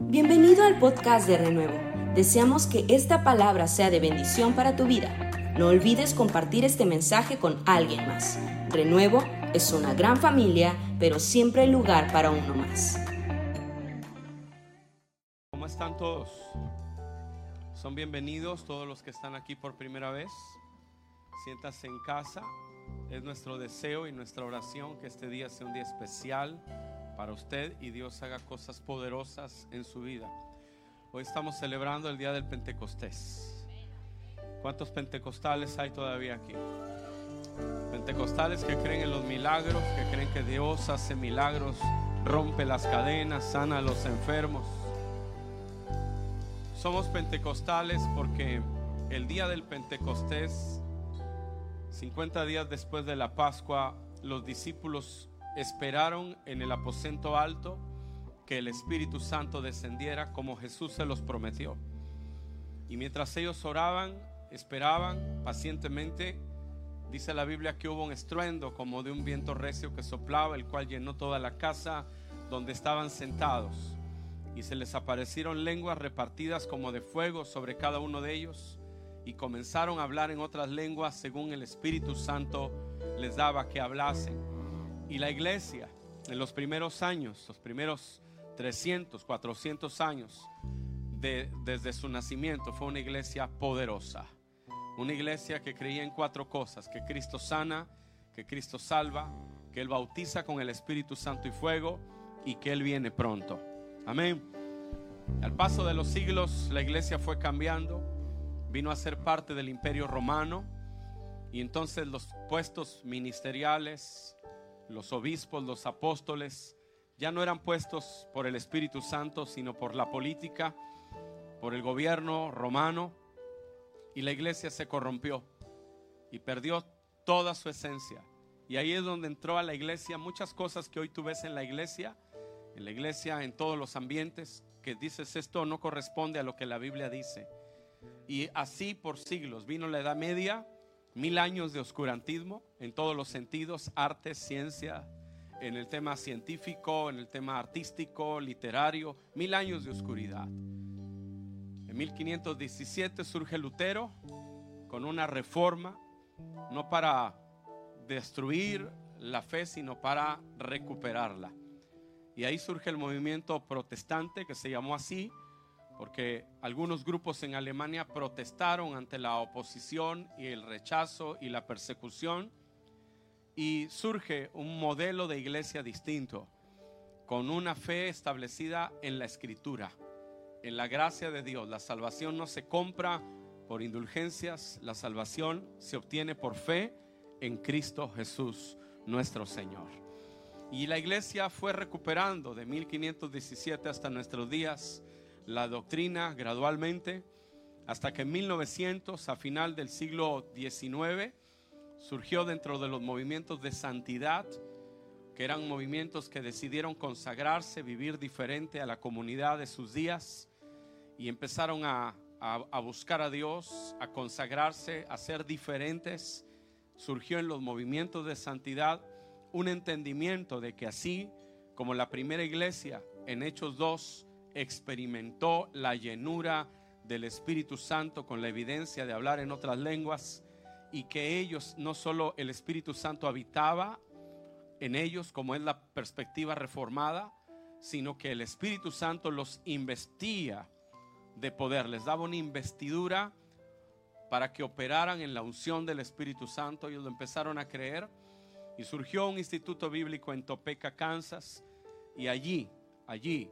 Bienvenido al podcast de Renuevo. Deseamos que esta palabra sea de bendición para tu vida. No olvides compartir este mensaje con alguien más. Renuevo es una gran familia, pero siempre hay lugar para uno más. ¿Cómo están todos? Son bienvenidos todos los que están aquí por primera vez. Siéntase en casa. Es nuestro deseo y nuestra oración que este día sea un día especial para usted y Dios haga cosas poderosas en su vida. Hoy estamos celebrando el día del Pentecostés. ¿Cuántos pentecostales hay todavía aquí? Pentecostales que creen en los milagros, que creen que Dios hace milagros, rompe las cadenas, sana a los enfermos. Somos pentecostales porque el día del Pentecostés 50 días después de la Pascua, los discípulos esperaron en el aposento alto que el Espíritu Santo descendiera como Jesús se los prometió. Y mientras ellos oraban, esperaban pacientemente, dice la Biblia que hubo un estruendo como de un viento recio que soplaba, el cual llenó toda la casa donde estaban sentados. Y se les aparecieron lenguas repartidas como de fuego sobre cada uno de ellos y comenzaron a hablar en otras lenguas según el Espíritu Santo les daba que hablasen. Y la iglesia en los primeros años, los primeros 300, 400 años de, desde su nacimiento, fue una iglesia poderosa. Una iglesia que creía en cuatro cosas, que Cristo sana, que Cristo salva, que Él bautiza con el Espíritu Santo y fuego y que Él viene pronto. Amén. Al paso de los siglos la iglesia fue cambiando vino a ser parte del imperio romano y entonces los puestos ministeriales, los obispos, los apóstoles, ya no eran puestos por el Espíritu Santo, sino por la política, por el gobierno romano, y la iglesia se corrompió y perdió toda su esencia. Y ahí es donde entró a la iglesia muchas cosas que hoy tú ves en la iglesia, en la iglesia, en todos los ambientes, que dices esto no corresponde a lo que la Biblia dice. Y así por siglos vino la Edad Media, mil años de oscurantismo en todos los sentidos, arte, ciencia, en el tema científico, en el tema artístico, literario, mil años de oscuridad. En 1517 surge Lutero con una reforma, no para destruir la fe, sino para recuperarla. Y ahí surge el movimiento protestante que se llamó así, porque algunos grupos en Alemania protestaron ante la oposición y el rechazo y la persecución y surge un modelo de iglesia distinto, con una fe establecida en la escritura, en la gracia de Dios. La salvación no se compra por indulgencias, la salvación se obtiene por fe en Cristo Jesús, nuestro Señor. Y la iglesia fue recuperando de 1517 hasta nuestros días la doctrina gradualmente hasta que en 1900, a final del siglo XIX, surgió dentro de los movimientos de santidad, que eran movimientos que decidieron consagrarse, vivir diferente a la comunidad de sus días y empezaron a, a buscar a Dios, a consagrarse, a ser diferentes. Surgió en los movimientos de santidad un entendimiento de que así como la primera iglesia en Hechos 2 experimentó la llenura del Espíritu Santo con la evidencia de hablar en otras lenguas y que ellos no solo el Espíritu Santo habitaba en ellos como es la perspectiva reformada, sino que el Espíritu Santo los investía de poder, les daba una investidura para que operaran en la unción del Espíritu Santo. Ellos lo empezaron a creer y surgió un instituto bíblico en Topeka, Kansas, y allí, allí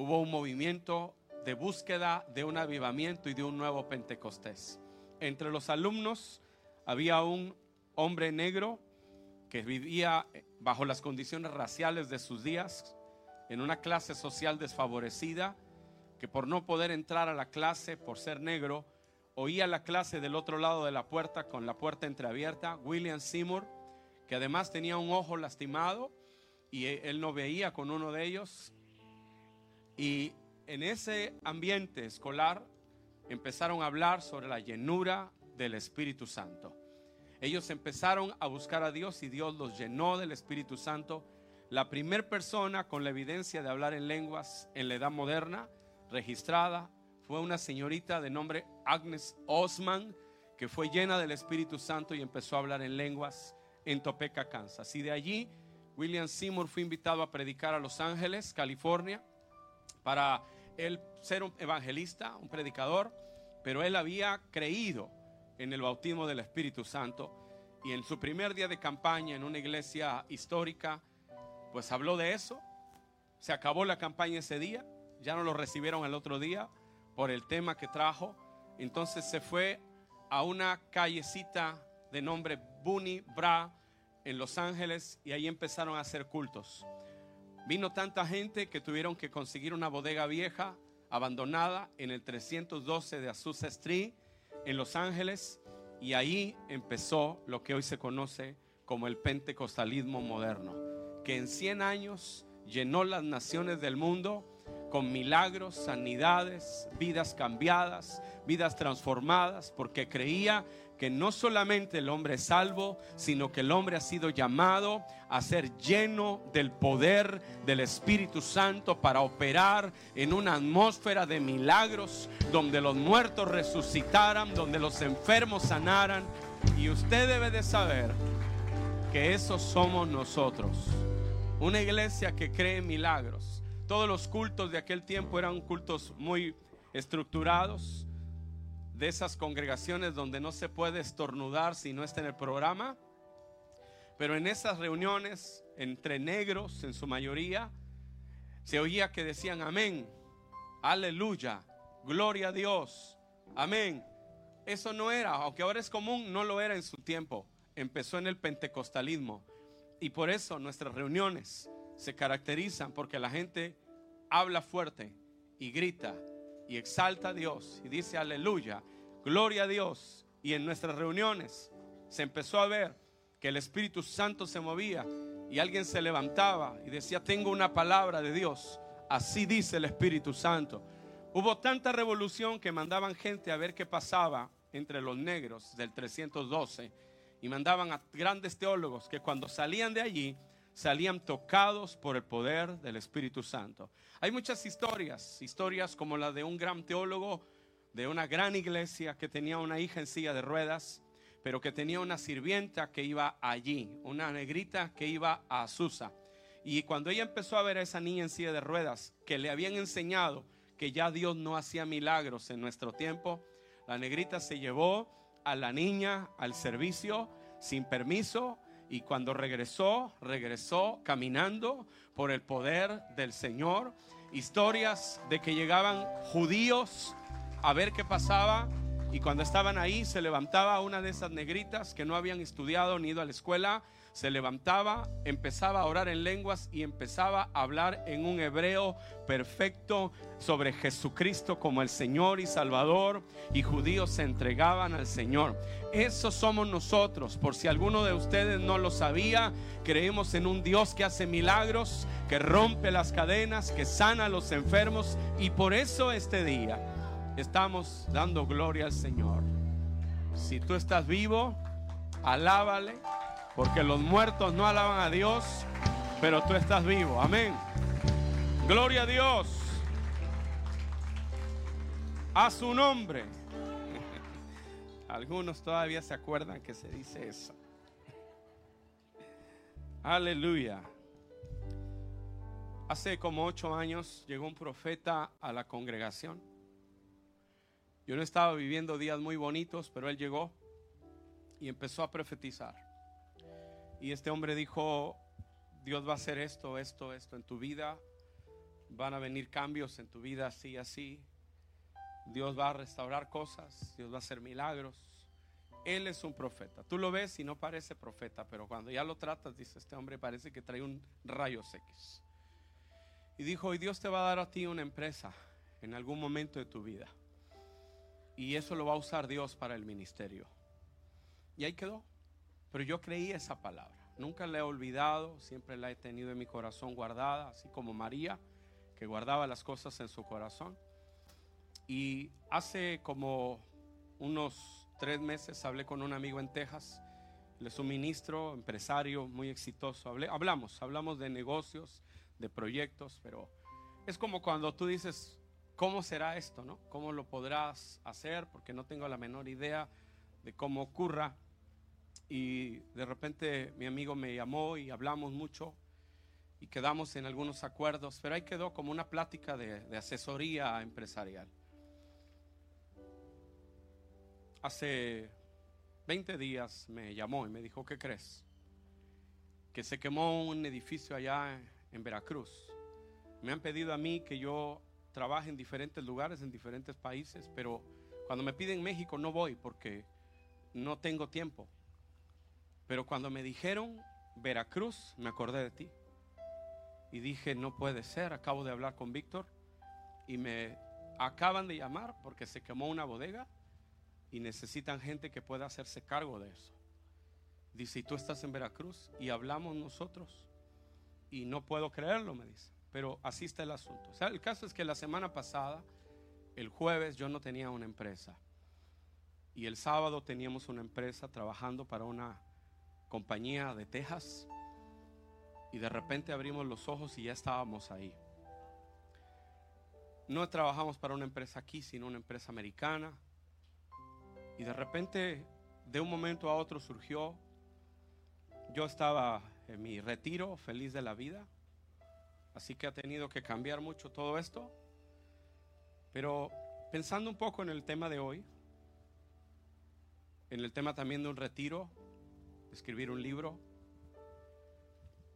hubo un movimiento de búsqueda de un avivamiento y de un nuevo Pentecostés. Entre los alumnos había un hombre negro que vivía bajo las condiciones raciales de sus días, en una clase social desfavorecida, que por no poder entrar a la clase por ser negro, oía la clase del otro lado de la puerta con la puerta entreabierta, William Seymour, que además tenía un ojo lastimado y él no veía con uno de ellos, y en ese ambiente escolar empezaron a hablar sobre la llenura del Espíritu Santo. Ellos empezaron a buscar a Dios y Dios los llenó del Espíritu Santo, la primera persona con la evidencia de hablar en lenguas en la edad moderna registrada fue una señorita de nombre Agnes Osman, que fue llena del Espíritu Santo y empezó a hablar en lenguas en Topeka, Kansas. Y de allí, William Seymour fue invitado a predicar a Los Ángeles, California, para él ser un evangelista, un predicador, pero él había creído en el bautismo del Espíritu Santo. Y en su primer día de campaña en una iglesia histórica, pues habló de eso. Se acabó la campaña ese día, ya no lo recibieron el otro día por el tema que trajo. Entonces se fue a una callecita de nombre Bunny Bra en Los Ángeles y ahí empezaron a hacer cultos. Vino tanta gente que tuvieron que conseguir una bodega vieja, abandonada, en el 312 de Azusa Street, en Los Ángeles, y ahí empezó lo que hoy se conoce como el pentecostalismo moderno, que en 100 años llenó las naciones del mundo con milagros, sanidades, vidas cambiadas, vidas transformadas, porque creía que no solamente el hombre es salvo, sino que el hombre ha sido llamado a ser lleno del poder del Espíritu Santo para operar en una atmósfera de milagros, donde los muertos resucitaran, donde los enfermos sanaran. Y usted debe de saber que eso somos nosotros. Una iglesia que cree en milagros. Todos los cultos de aquel tiempo eran cultos muy estructurados, de esas congregaciones donde no se puede estornudar si no está en el programa. Pero en esas reuniones, entre negros en su mayoría, se oía que decían amén, aleluya, gloria a Dios, amén. Eso no era, aunque ahora es común, no lo era en su tiempo. Empezó en el pentecostalismo. Y por eso nuestras reuniones se caracterizan porque la gente habla fuerte y grita y exalta a Dios y dice aleluya, gloria a Dios. Y en nuestras reuniones se empezó a ver que el Espíritu Santo se movía y alguien se levantaba y decía, tengo una palabra de Dios. Así dice el Espíritu Santo. Hubo tanta revolución que mandaban gente a ver qué pasaba entre los negros del 312 y mandaban a grandes teólogos que cuando salían de allí salían tocados por el poder del Espíritu Santo. Hay muchas historias, historias como la de un gran teólogo de una gran iglesia que tenía una hija en silla de ruedas, pero que tenía una sirvienta que iba allí, una negrita que iba a Azusa. Y cuando ella empezó a ver a esa niña en silla de ruedas, que le habían enseñado que ya Dios no hacía milagros en nuestro tiempo, la negrita se llevó a la niña al servicio sin permiso y cuando regresó, regresó caminando por el poder del Señor. Historias de que llegaban judíos a ver qué pasaba y cuando estaban ahí se levantaba una de esas negritas que no habían estudiado ni ido a la escuela se levantaba, empezaba a orar en lenguas y empezaba a hablar en un hebreo perfecto sobre Jesucristo como el Señor y Salvador y judíos se entregaban al Señor. Eso somos nosotros. Por si alguno de ustedes no lo sabía, creemos en un Dios que hace milagros, que rompe las cadenas, que sana a los enfermos y por eso este día estamos dando gloria al Señor. Si tú estás vivo, alábale porque los muertos no alaban a Dios, pero tú estás vivo. Amén. Gloria a Dios. A su nombre. Algunos todavía se acuerdan que se dice eso. Aleluya. Hace como ocho años llegó un profeta a la congregación. Yo no estaba viviendo días muy bonitos, pero él llegó y empezó a profetizar. Y este hombre dijo, Dios va a hacer esto, esto, esto en tu vida. Van a venir cambios en tu vida así, así. Dios va a restaurar cosas, Dios va a hacer milagros. Él es un profeta. Tú lo ves y no parece profeta, pero cuando ya lo tratas, dice este hombre, parece que trae un rayo X. Y dijo, y Dios te va a dar a ti una empresa en algún momento de tu vida. Y eso lo va a usar Dios para el ministerio. Y ahí quedó. Pero yo creí esa palabra. Nunca la he olvidado, siempre la he tenido en mi corazón guardada, así como María, que guardaba las cosas en su corazón. Y hace como unos tres meses hablé con un amigo en Texas le suministro, empresario muy exitoso. hablamos, hablamos de negocios, de proyectos, pero es como cuando tú dices, ¿cómo será esto? ¿no? ¿Cómo lo podrás hacer? Porque no tengo la menor idea de cómo ocurra. Y de repente mi amigo me llamó y hablamos mucho y quedamos en algunos acuerdos, pero ahí quedó como una plática de, asesoría empresarial. Hace 20 días me llamó y me dijo, ¿qué crees? Que se quemó un edificio allá en Veracruz. Me han pedido a mí que yo trabaje en diferentes lugares, en diferentes países, pero cuando me piden México no voy porque no tengo tiempo. Pero cuando me dijeron Veracruz, me acordé de ti. Y dije, no puede ser, acabo de hablar con Víctor y me acaban de llamar porque se quemó una bodega y necesitan gente que pueda hacerse cargo de eso. Dice, y tú estás en Veracruz y hablamos nosotros y no puedo creerlo, me dice, pero así está el asunto. O sea, el caso es que la semana pasada, el jueves, yo no tenía una empresa y el sábado teníamos una empresa trabajando para una compañía de Texas y de repente abrimos los ojos y ya estábamos ahí. No trabajamos para una empresa aquí, sino una empresa americana y de repente, de un momento a otro surgió, yo estaba en mi retiro, feliz de la vida, así que ha tenido que cambiar mucho todo esto. Pero pensando un poco en el tema de hoy, en el tema también de un retiro, escribir un libro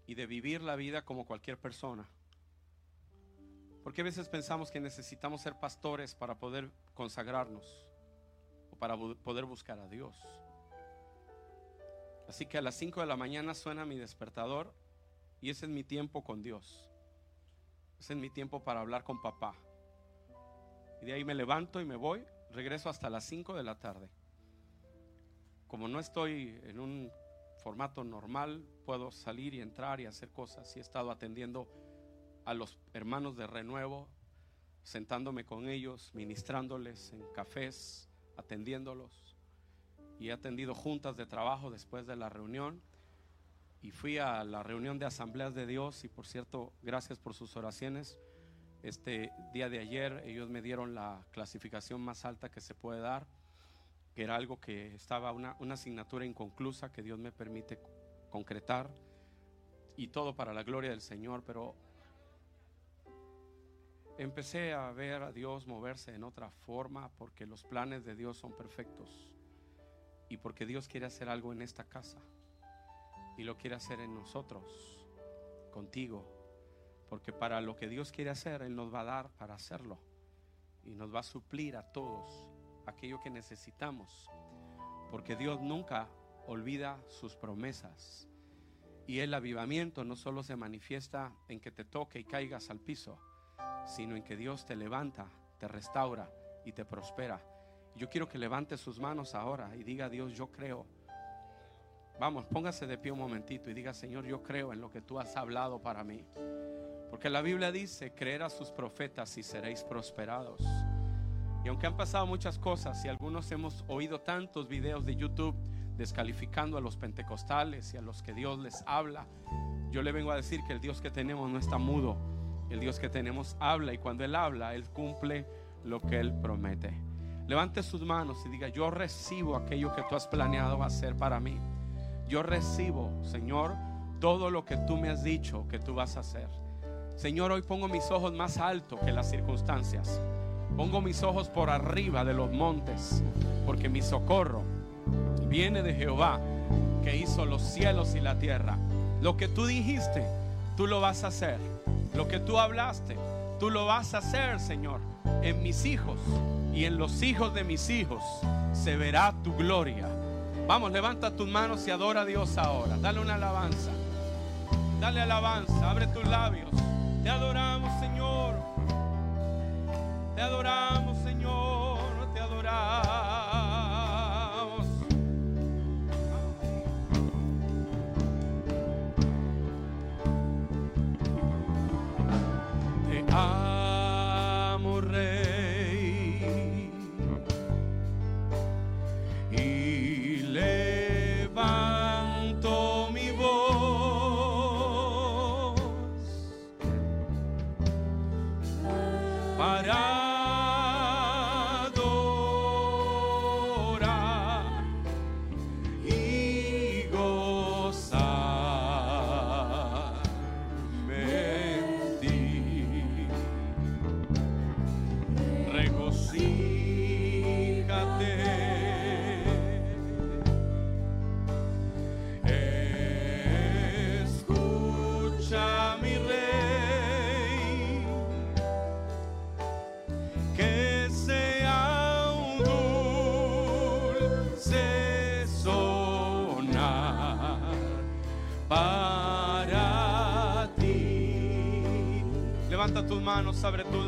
y de vivir la vida como cualquier persona. Porque a veces pensamos que necesitamos ser pastores para poder consagrarnos para poder buscar a Dios. Así que a las 5 de la mañana suena mi despertador y ese es mi tiempo con Dios. Ese es mi tiempo para hablar con papá. Y de ahí me levanto y me voy, regreso hasta las 5 de la tarde. Como no estoy en un formato normal, puedo salir y entrar y hacer cosas. Y he estado atendiendo a los hermanos de renuevo, sentándome con ellos, ministrándoles en cafés, atendiéndolos y he atendido juntas de trabajo después de la reunión y fui a la reunión de asambleas de Dios y por cierto, gracias por sus oraciones. Este día de ayer ellos me dieron la clasificación más alta que se puede dar, que era algo que estaba una, una asignatura inconclusa que Dios me permite concretar y todo para la gloria del Señor, pero empecé a ver a Dios moverse en otra forma porque los planes de Dios son perfectos y porque Dios quiere hacer algo en esta casa y lo quiere hacer en nosotros, contigo, porque para lo que Dios quiere hacer, Él nos va a dar para hacerlo y nos va a suplir a todos aquello que necesitamos, porque Dios nunca olvida sus promesas. Y el avivamiento no solo se manifiesta en que te toque y caigas al piso, sino en que Dios te levanta, te restaura y te prospera. Yo quiero que levante sus manos ahora y diga, Dios, yo creo. Vamos, póngase de pie un momentito y diga, Señor, yo creo en lo que tú has hablado para mí. Porque la Biblia dice, creer a sus profetas y seréis prosperados. Y aunque han pasado muchas cosas y algunos hemos oído tantos videos de YouTube descalificando a los pentecostales y a los que Dios les habla, yo le vengo a decir que el Dios que tenemos no está mudo el Dios que tenemos habla y cuando Él habla, Él cumple lo que Él promete. Levante sus manos y diga, yo recibo aquello que tú has planeado hacer para mí. Yo recibo, Señor, todo lo que tú me has dicho que tú vas a hacer. Señor, hoy pongo mis ojos más alto que las circunstancias. Pongo mis ojos por arriba de los montes, porque mi socorro viene de Jehová, que hizo los cielos y la tierra. Lo que tú dijiste, tú lo vas a hacer. Lo que tú hablaste, tú lo vas a hacer, Señor, en mis hijos y en los hijos de mis hijos. Se verá tu gloria. Vamos, levanta tus manos y adora a Dios ahora. Dale una alabanza. Dale alabanza. Abre tus labios. Te adoramos, Señor. Te adoramos,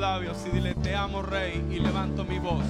labios y dile, te amo rey, y levanto mi voz.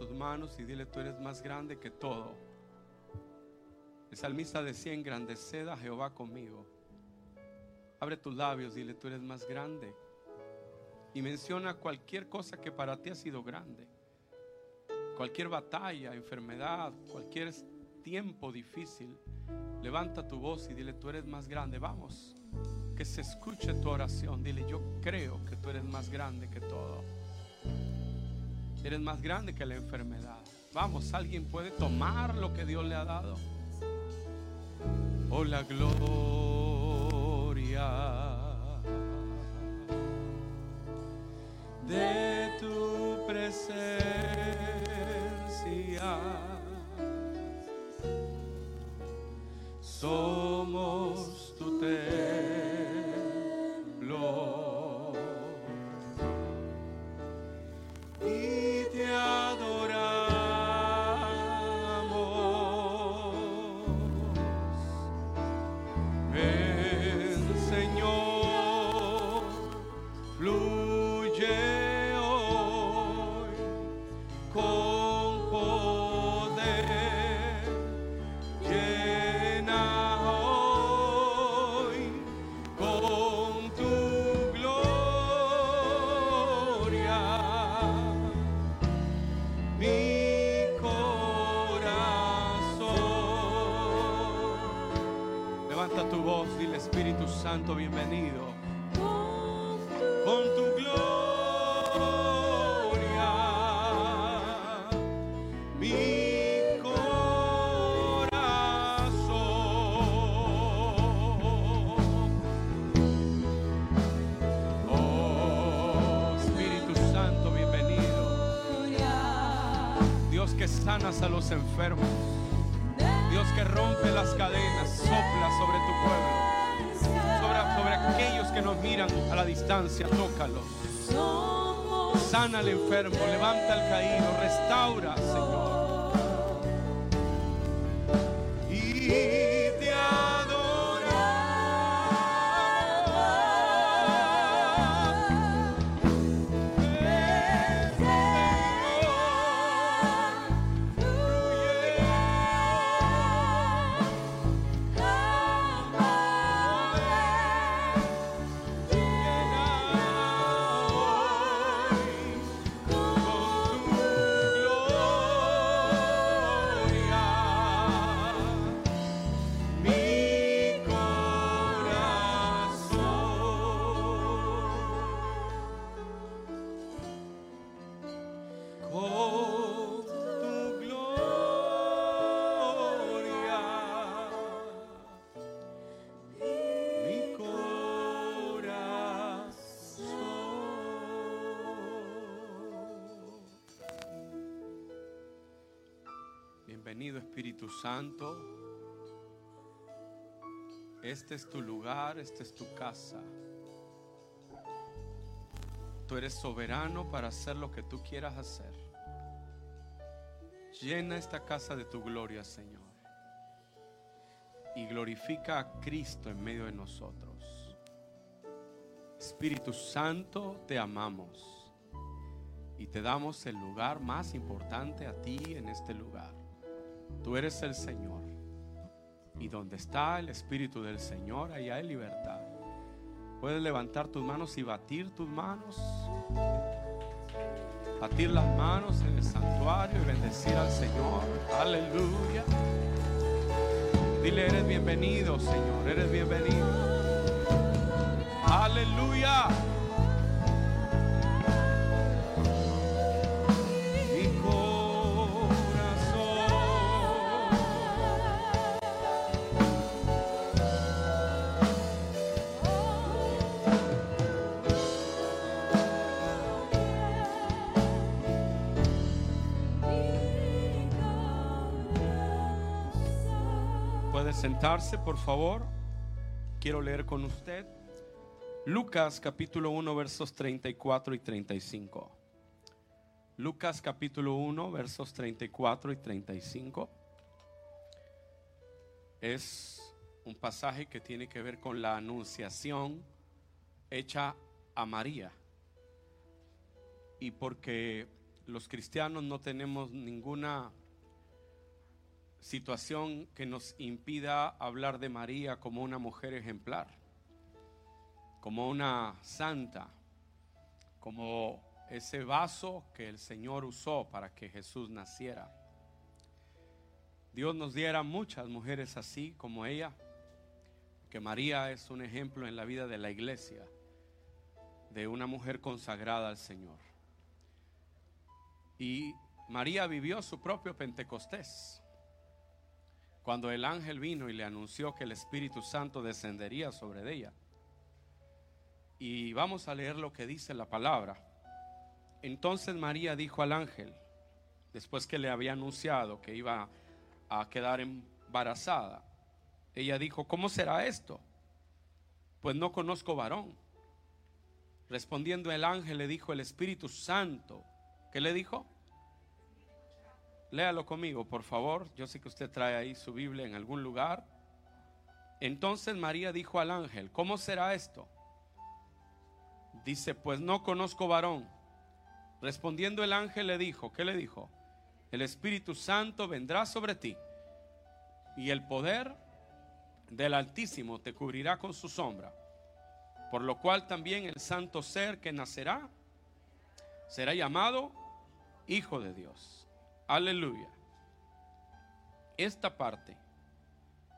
Tus manos y dile, tú eres más grande que todo. El salmista decía, engrandeced a Jehová conmigo. Abre tus labios, dile, tú eres más grande. Y menciona cualquier cosa que para ti ha sido grande. Cualquier batalla, enfermedad, cualquier tiempo difícil. Levanta tu voz y dile, tú eres más grande. Vamos, que se escuche tu oración. Dile, yo creo que tú eres más grande que todo. Eres más grande que la enfermedad. Vamos, alguien puede tomar lo que Dios le ha dado. Oh, la gloria de tu presencia. Somos al enfermo, levanta al caído, restaura, Espíritu Santo. Este es tu lugar, esta es tu casa. Tú eres soberano para hacer lo que tú quieras hacer. Llena esta casa de tu gloria, Señor. Y glorifica a Cristo en medio de nosotros. Espíritu Santo, te amamos. Y te damos el lugar más importante a ti en este lugar. Tú eres el Señor. Y donde está el Espíritu del Señor, allá hay libertad. Puedes levantar tus manos y batir tus manos. Batir las manos en el santuario y bendecir al Señor. Aleluya. Dile, eres bienvenido, Señor. Eres bienvenido. Aleluya. Sentarse, por favor. Quiero leer con usted Lucas capítulo 1 versos 34 y 35. Lucas capítulo 1 versos 34 y 35. Es un pasaje que tiene que ver con la anunciación hecha a María. Y porque los cristianos no tenemos ninguna situación que nos impida hablar de María como una mujer ejemplar, como una santa, como ese vaso que el Señor usó para que Jesús naciera. Dios nos diera muchas mujeres así como ella, que María es un ejemplo en la vida de la iglesia, de una mujer consagrada al Señor. Y María vivió su propio Pentecostés. Cuando el ángel vino y le anunció que el Espíritu Santo descendería sobre ella. Y vamos a leer lo que dice la palabra. Entonces María dijo al ángel, después que le había anunciado que iba a quedar embarazada, ella dijo, ¿cómo será esto? Pues no conozco varón. Respondiendo el ángel le dijo el Espíritu Santo. ¿Qué le dijo? Léalo conmigo, por favor. Yo sé que usted trae ahí su Biblia en algún lugar. Entonces María dijo al ángel, ¿cómo será esto? Dice, pues no conozco varón. Respondiendo el ángel le dijo, ¿qué le dijo? El Espíritu Santo vendrá sobre ti y el poder del Altísimo te cubrirá con su sombra. Por lo cual también el santo ser que nacerá será llamado Hijo de Dios. Aleluya. Esta parte,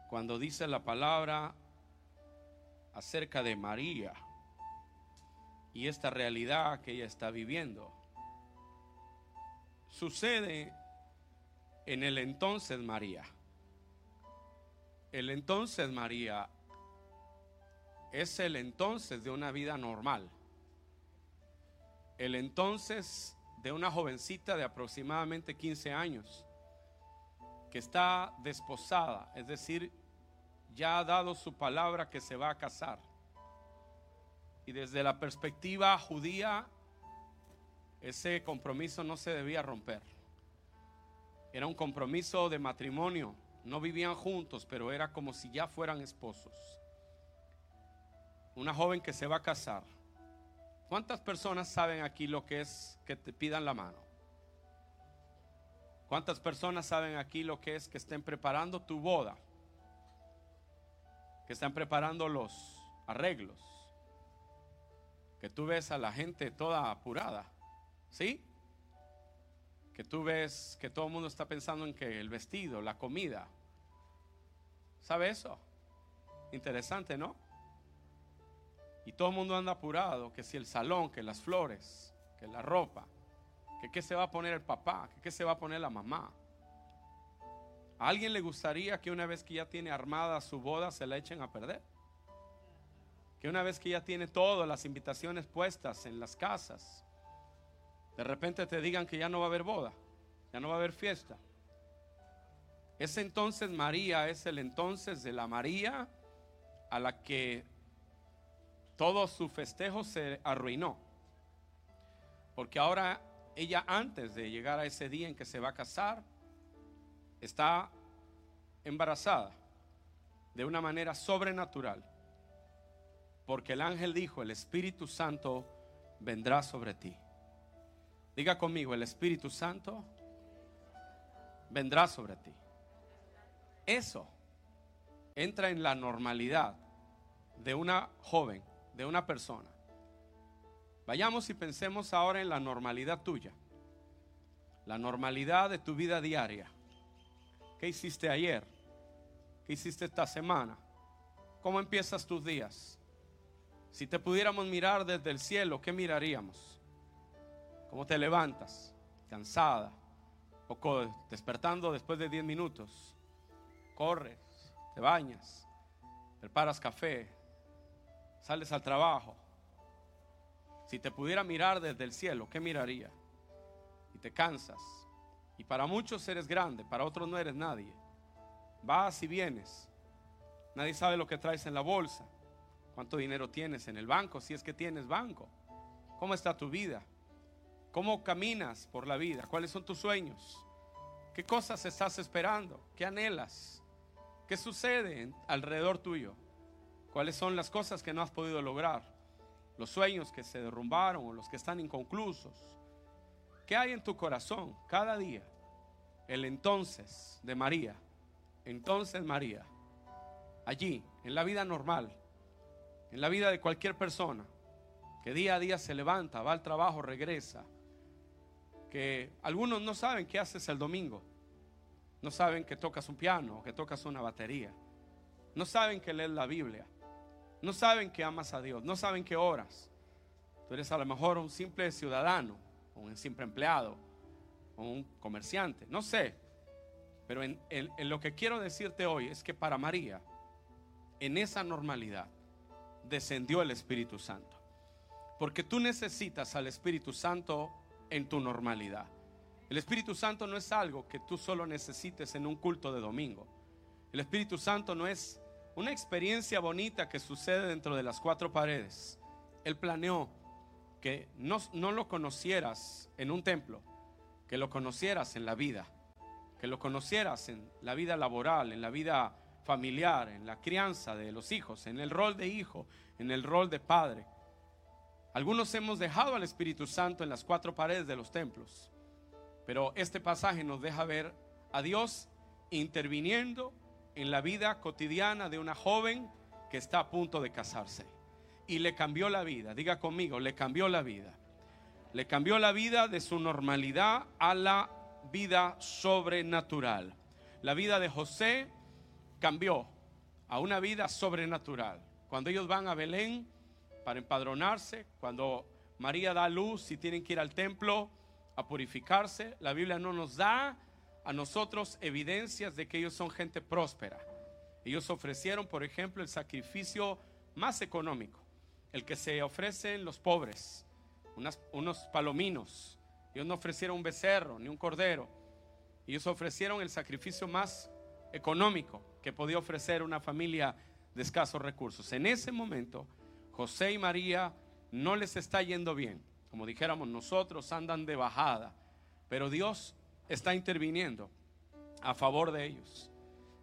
cuando dice la palabra acerca de María y esta realidad que ella está viviendo, sucede en el entonces María. El entonces María es el entonces de una vida normal. El entonces de una jovencita de aproximadamente 15 años, que está desposada, es decir, ya ha dado su palabra que se va a casar. Y desde la perspectiva judía, ese compromiso no se debía romper. Era un compromiso de matrimonio. No vivían juntos, pero era como si ya fueran esposos. Una joven que se va a casar. ¿Cuántas personas saben aquí lo que es que te pidan la mano? ¿Cuántas personas saben aquí lo que es que estén preparando tu boda? Que están preparando los arreglos. Que tú ves a la gente toda apurada. ¿Sí? Que tú ves que todo el mundo está pensando en que el vestido, la comida. ¿Sabe eso? Interesante, ¿no? Y todo el mundo anda apurado, que si el salón, que las flores, que la ropa, que qué se va a poner el papá, que qué se va a poner la mamá. ¿A alguien le gustaría que una vez que ya tiene armada su boda se la echen a perder? Que una vez que ya tiene todas las invitaciones puestas en las casas, de repente te digan que ya no va a haber boda, ya no va a haber fiesta. Ese entonces María es el entonces de la María a la que todo su festejo se arruinó. Porque ahora ella antes de llegar a ese día en que se va a casar, está embarazada de una manera sobrenatural. Porque el ángel dijo, el Espíritu Santo vendrá sobre ti. Diga conmigo, el Espíritu Santo vendrá sobre ti. Eso entra en la normalidad de una joven, de una persona. Vayamos y pensemos ahora en la normalidad tuya, la normalidad de tu vida diaria. ¿Qué hiciste ayer? ¿Qué hiciste esta semana? ¿Cómo empiezas tus días? Si te pudiéramos mirar desde el cielo, ¿qué miraríamos? ¿Cómo te levantas? Cansada. O despertando después de 10 minutos. Corres, te bañas, preparas café, sales al trabajo. Si te pudiera mirar desde el cielo, ¿qué miraría? Y te cansas. Y para muchos eres grande, para otros no eres nadie. Vas y vienes. Nadie sabe lo que traes en la bolsa. ¿Cuánto dinero tienes en el banco? Si es que tienes banco. ¿Cómo está tu vida? ¿Cómo caminas por la vida? ¿Cuáles son tus sueños? ¿Qué cosas estás esperando? ¿Qué anhelas? ¿Qué sucede alrededor tuyo? ¿Cuáles son las cosas que no has podido lograr? Los sueños que se derrumbaron o los que están inconclusos. ¿Qué hay en tu corazón cada día? El entonces de María. Entonces María. Allí, en la vida normal, en la vida de cualquier persona, que día a día se levanta, va al trabajo, regresa, que algunos no saben qué haces el domingo. No saben que tocas un piano o que tocas una batería. No saben que lees la Biblia. No saben que amas a Dios. No saben que oras. Tú eres a lo mejor un simple ciudadano, un simple empleado, un comerciante. No sé. Pero en lo que quiero decirte hoy es que para María, en esa normalidad, descendió el Espíritu Santo. Porque tú necesitas al Espíritu Santo en tu normalidad. El Espíritu Santo no es algo que tú solo necesites en un culto de domingo. El Espíritu Santo no es una experiencia bonita que sucede dentro de las cuatro paredes. Él planeó que no, no lo conocieras en un templo, que lo conocieras en la vida, que lo conocieras en la vida laboral, en la vida familiar, en la crianza de los hijos, en el rol de hijo, en el rol de padre. Algunos hemos dejado al Espíritu Santo en las cuatro paredes de los templos, pero este pasaje nos deja ver a Dios interviniendo en la vida cotidiana de una joven que está a punto de casarse. Y le cambió la vida, diga conmigo, le cambió la vida. Le cambió la vida de su normalidad a la vida sobrenatural. La vida de José cambió a una vida sobrenatural. Cuando ellos van a Belén, para empadronarse. Cuando María da luz y tienen que ir al templo a purificarse, la Biblia no nos da a nosotros evidencias de que ellos son gente próspera. Ellos ofrecieron, por ejemplo, el sacrificio más económico, el que se ofrecen los pobres, unos palominos. Ellos no ofrecieron un becerro ni un cordero. Ellos ofrecieron el sacrificio más económico que podía ofrecer una familia de escasos recursos. En ese momento, José y María no les está yendo bien. Como dijéramos nosotros, andan de bajada. Pero Dios está interviniendo a favor de ellos.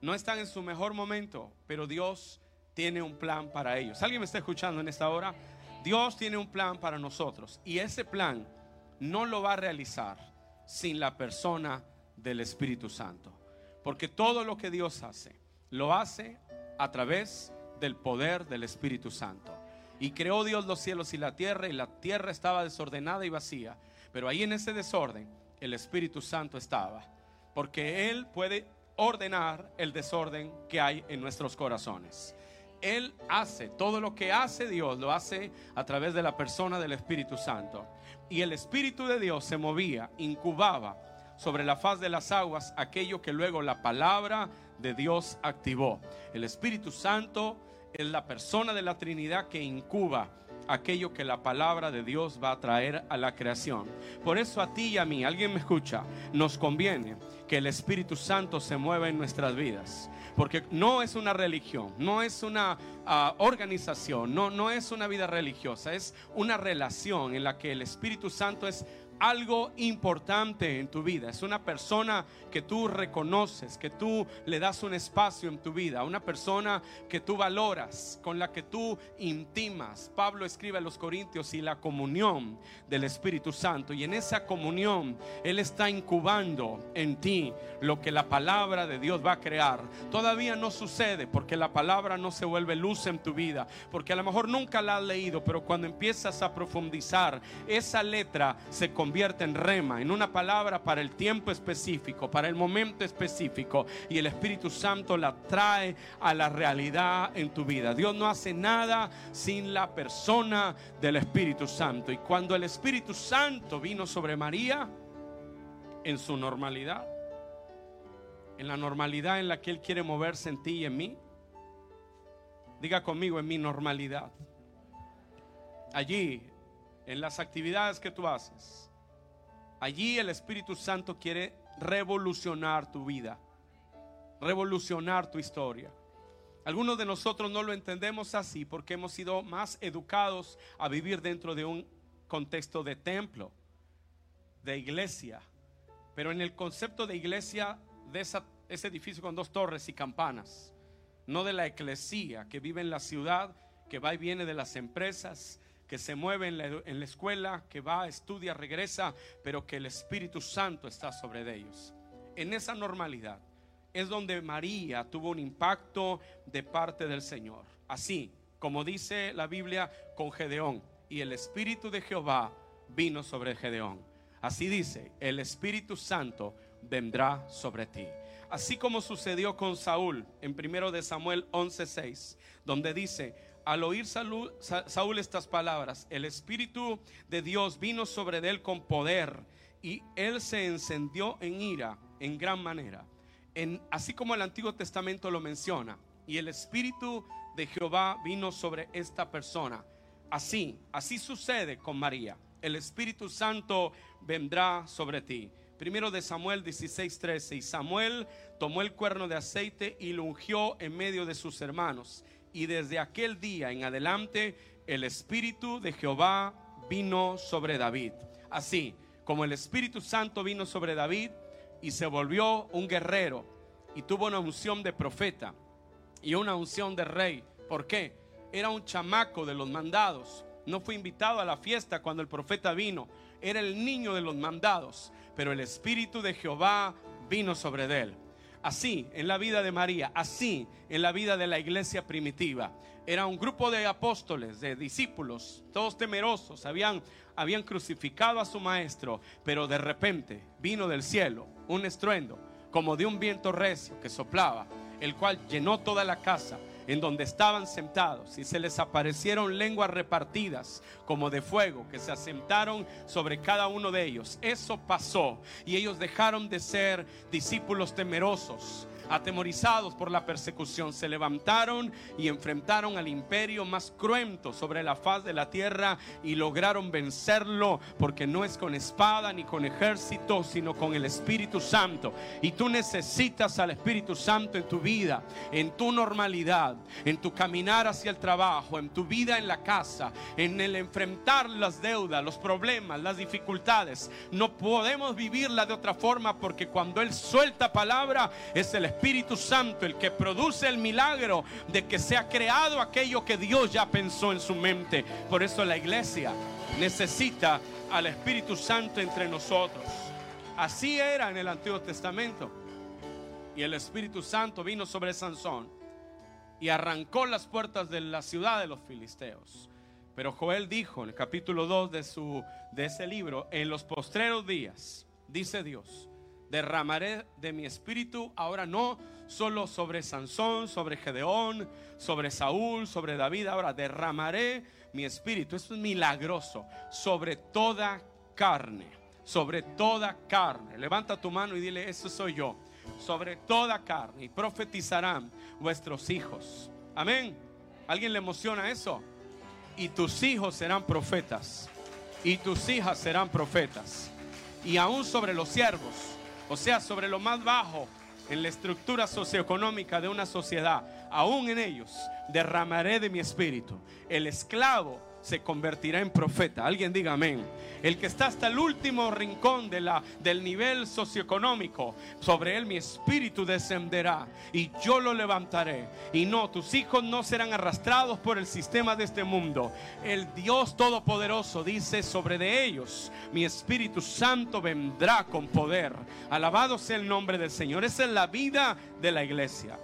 No están en su mejor momento, pero Dios tiene un plan para ellos. ¿Alguien me está escuchando en esta hora? Dios tiene un plan para nosotros y ese plan no lo va a realizar sin la persona del Espíritu Santo. Porque todo lo que Dios hace, lo hace a través del poder del Espíritu Santo. Y creó Dios los cielos y la tierra y la tierra estaba desordenada y vacía. Pero ahí en ese desorden el Espíritu Santo estaba. Porque Él puede ordenar el desorden que hay en nuestros corazones. Él hace todo lo que hace Dios, lo hace a través de la persona del Espíritu Santo. Y el Espíritu de Dios se movía, incubaba sobre la faz de las aguas aquello que luego la palabra de Dios activó. El Espíritu Santo es la persona de la Trinidad que incuba aquello que la palabra de Dios va a traer a la creación. Por eso a ti y a mí, alguien me escucha, nos conviene que el Espíritu Santo se mueva en nuestras vidas. Porque no es una religión, no es una ah, organización, no, no es una vida religiosa, es una relación en la que el Espíritu Santo es algo importante en tu vida. Es una persona que tú reconoces, que tú le das un espacio en tu vida. Una persona que tú valoras, con la que tú intimas. Pablo escribe a los Corintios y la comunión del Espíritu Santo. Y en esa comunión Él está incubando en ti lo que la palabra de Dios va a crear. Todavía no sucede porque la palabra no se vuelve luz en tu vida. Porque a lo mejor nunca la has leído, pero cuando empiezas a profundizar, esa letra se convierte convierte en rema, en una palabra para el tiempo específico, para el momento específico, y el Espíritu Santo la trae a la realidad en tu vida. Dios no hace nada sin la persona del Espíritu Santo. Y cuando el Espíritu Santo vino sobre María, en su normalidad, en la normalidad en la que Él quiere moverse en ti y en mí, diga conmigo en mi normalidad. Allí, en las actividades que tú haces, Allí el Espíritu Santo quiere revolucionar tu vida, revolucionar tu historia. Algunos de nosotros no lo entendemos así porque hemos sido más educados a vivir dentro de un contexto de templo, de iglesia. Pero en el concepto de iglesia, de ese edificio con dos torres y campanas, no de la eclesía que vive en la ciudad, que va y viene de las empresas, que se mueve en la, escuela, que va, estudia, regresa, pero que el Espíritu Santo está sobre ellos. En esa normalidad es donde María tuvo un impacto de parte del Señor. Así como dice la Biblia con Gedeón, y el Espíritu de Jehová vino sobre Gedeón. Así dice, el Espíritu Santo vendrá sobre ti. Así como sucedió con Saúl en 1 de Samuel 11:6, donde dice, al oír Saúl estas palabras, el Espíritu de Dios vino sobre él con poder y él se encendió en ira en gran manera. Así como el Antiguo Testamento lo menciona, y el Espíritu de Jehová vino sobre esta persona. Así, así sucede con María. El Espíritu Santo vendrá sobre ti. Primero de Samuel 16:13. Y Samuel tomó el cuerno de aceite y lo ungió en medio de sus hermanos y desde aquel día en adelante el Espíritu de Jehová vino sobre David. Así como el Espíritu Santo vino sobre David y se volvió un guerrero y tuvo una unción de profeta y una unción de rey. ¿Por qué? Era un chamaco de los mandados. No fue invitado a la fiesta cuando el profeta vino. Era el niño de los mandados. Pero el Espíritu de Jehová vino sobre él. Así en la vida de María, así en la vida de la iglesia primitiva. Era un grupo de apóstoles, de discípulos, todos temerosos, habían, habían crucificado a su maestro, pero de repente vino del cielo un estruendo como de un viento recio que soplaba, el cual llenó toda la casa en donde estaban sentados y se les aparecieron lenguas repartidas como de fuego que se asentaron sobre cada uno de ellos. Eso pasó y ellos dejaron de ser discípulos temerosos atemorizados por la persecución, se levantaron y enfrentaron al imperio más cruento sobre la faz de la tierra y lograron vencerlo porque no es con espada ni con ejército, sino con el Espíritu Santo. Y tú necesitas al Espíritu Santo en tu vida, en tu normalidad, en tu caminar hacia el trabajo, en tu vida en la casa, en el enfrentar las deudas, los problemas, las dificultades. No podemos vivirla de otra forma porque cuando Él suelta palabra es el Espíritu Santo el que produce el milagro de que se ha creado aquello que Dios ya pensó en su mente. Por eso la iglesia necesita al Espíritu Santo entre nosotros. Así era en el Antiguo Testamento. Y el Espíritu Santo vino sobre Sansón y arrancó las puertas de la ciudad de los filisteos. Pero Joel dijo en el capítulo 2 de, su, de ese libro, en los postreros días, dice Dios, derramaré de mi espíritu ahora no solo sobre Sansón, sobre Gedeón, sobre Saúl, sobre David, ahora derramaré mi espíritu, esto es milagroso, sobre toda carne, sobre toda carne. Levanta tu mano y dile, eso soy yo, sobre toda carne, y profetizarán vuestros hijos. Amén. ¿Alguien le emociona eso? Y tus hijos serán profetas, y tus hijas serán profetas, y aún sobre los siervos, o sea, sobre lo más bajo en la estructura socioeconómica de una sociedad, aún en ellos derramaré de mi espíritu. El esclavo se convertirá en profeta. Alguien diga amén. El que está hasta el último rincón de la, del nivel socioeconómico, sobre él mi espíritu descenderá y yo lo levantaré. Y no, tus hijos no serán arrastrados por el sistema de este mundo. El Dios Todopoderoso dice sobre de ellos, mi Espíritu Santo vendrá con poder. Alabado sea el nombre del Señor. Esa es la vida de la iglesia.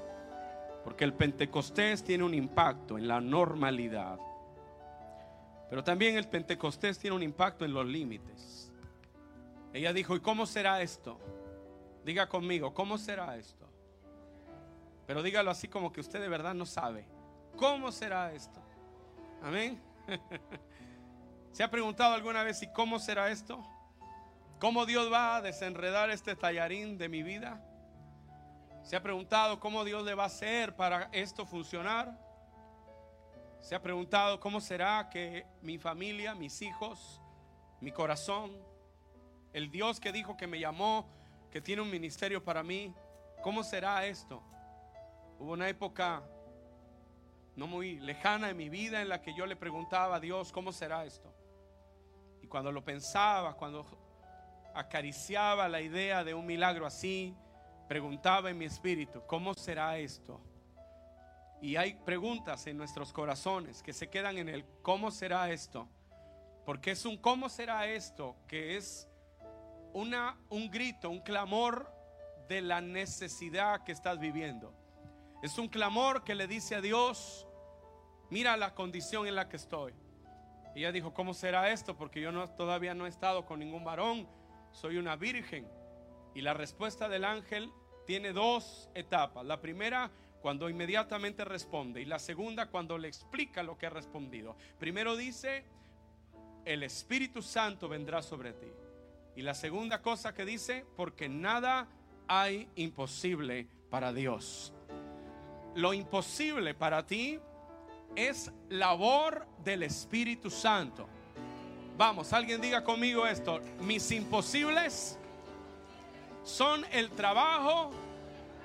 Porque el Pentecostés tiene un impacto en la normalidad. Pero también el Pentecostés tiene un impacto en los límites. Ella dijo, ¿y cómo será esto? Diga conmigo, ¿cómo será esto? Pero dígalo así como que usted de verdad no sabe. ¿Cómo será esto? Amén. ¿Se ha preguntado alguna vez y cómo será esto? ¿Cómo Dios va a desenredar este tallarín de mi vida? ¿Se ha preguntado cómo Dios le va a hacer para esto funcionar? ¿Se ha preguntado cómo será que mi familia, mis hijos, mi corazón, el Dios que dijo que me llamó, que tiene un ministerio para mí, cómo será esto? Hubo una época no muy lejana en mi vida en la que yo le preguntaba a Dios, ¿cómo será esto? Y cuando lo pensaba, cuando acariciaba la idea de un milagro así, preguntaba en mi espíritu, ¿cómo será esto? Y hay preguntas en nuestros corazones que se quedan en el ¿cómo será esto? Porque es un ¿cómo será esto? que es una, un grito, un clamor de la necesidad que estás viviendo. Es un clamor que le dice a Dios, mira la condición en la que estoy. Ella dijo, ¿cómo será esto? Porque yo no, todavía no he estado con ningún varón, soy una virgen. Y la respuesta del ángel tiene dos etapas. La primera cuando inmediatamente responde y la segunda cuando le explica lo que ha respondido. Primero dice, el Espíritu Santo vendrá sobre ti. Y la segunda cosa que dice, porque nada hay imposible para Dios. Lo imposible para ti es labor del Espíritu Santo. Vamos, alguien diga conmigo esto. Mis imposibles son el trabajo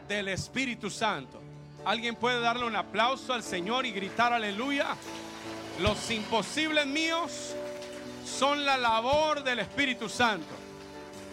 del Espíritu Santo. Alguien puede darle un aplauso al Señor y gritar aleluya. Los imposibles míos son la labor del Espíritu Santo.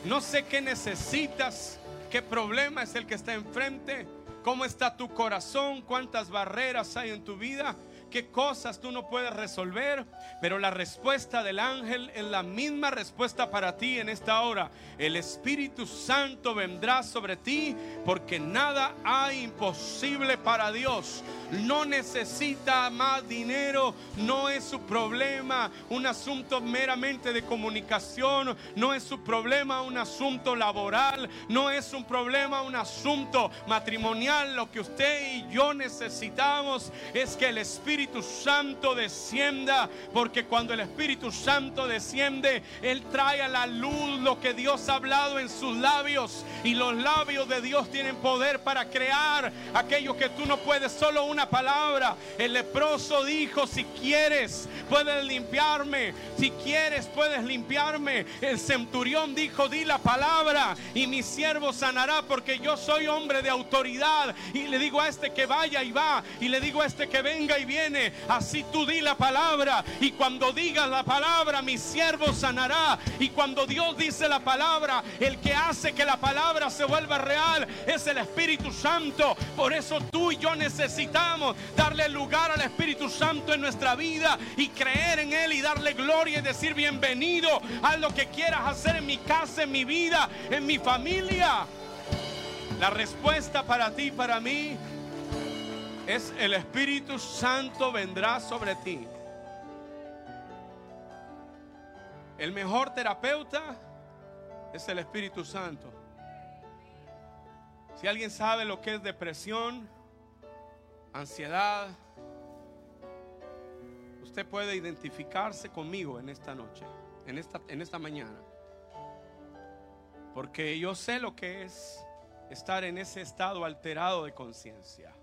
No sé qué necesitas, qué problema es el que está enfrente, cómo está tu corazón, cuántas barreras hay en tu vida qué cosas tú no puedes resolver, pero la respuesta del ángel es la misma respuesta para ti en esta hora. El Espíritu Santo vendrá sobre ti porque nada hay imposible para Dios. No necesita más dinero, no es su problema un asunto meramente de comunicación, no es su problema un asunto laboral, no es un problema un asunto matrimonial. Lo que usted y yo necesitamos es que el Espíritu Espíritu Santo descienda, porque cuando el Espíritu Santo desciende, Él trae a la luz lo que Dios ha hablado en sus labios. Y los labios de Dios tienen poder para crear aquello que tú no puedes, solo una palabra. El leproso dijo, si quieres, puedes limpiarme. Si quieres, puedes limpiarme. El centurión dijo, di la palabra y mi siervo sanará porque yo soy hombre de autoridad. Y le digo a este que vaya y va. Y le digo a este que venga y viene. Así tú di la palabra. Y cuando digas la palabra, mi siervo sanará. Y cuando Dios dice la palabra, el que hace que la palabra se vuelva real es el Espíritu Santo. Por eso tú y yo necesitamos darle lugar al Espíritu Santo en nuestra vida y creer en Él y darle gloria y decir bienvenido a lo que quieras hacer en mi casa, en mi vida, en mi familia. La respuesta para ti, para mí, es el Espíritu Santo vendrá sobre ti. El mejor terapeuta es el Espíritu Santo. Si alguien sabe lo que es depresión, ansiedad, usted puede identificarse conmigo en esta noche, en esta, en esta mañana. Porque yo sé lo que es estar en ese estado alterado de conciencia.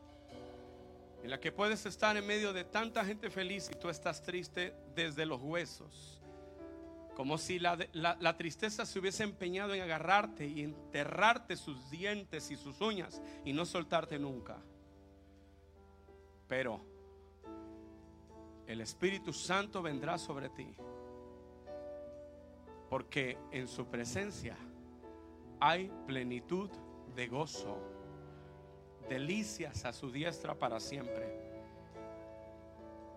En la que puedes estar en medio de tanta gente feliz y tú estás triste desde los huesos. Como si la, la, tristeza se hubiese empeñado en agarrarte y enterrarte sus dientes y sus uñas y no soltarte nunca. Pero el Espíritu Santo vendrá sobre ti. Porque en su presencia hay plenitud de gozo, delicias a su diestra para siempre.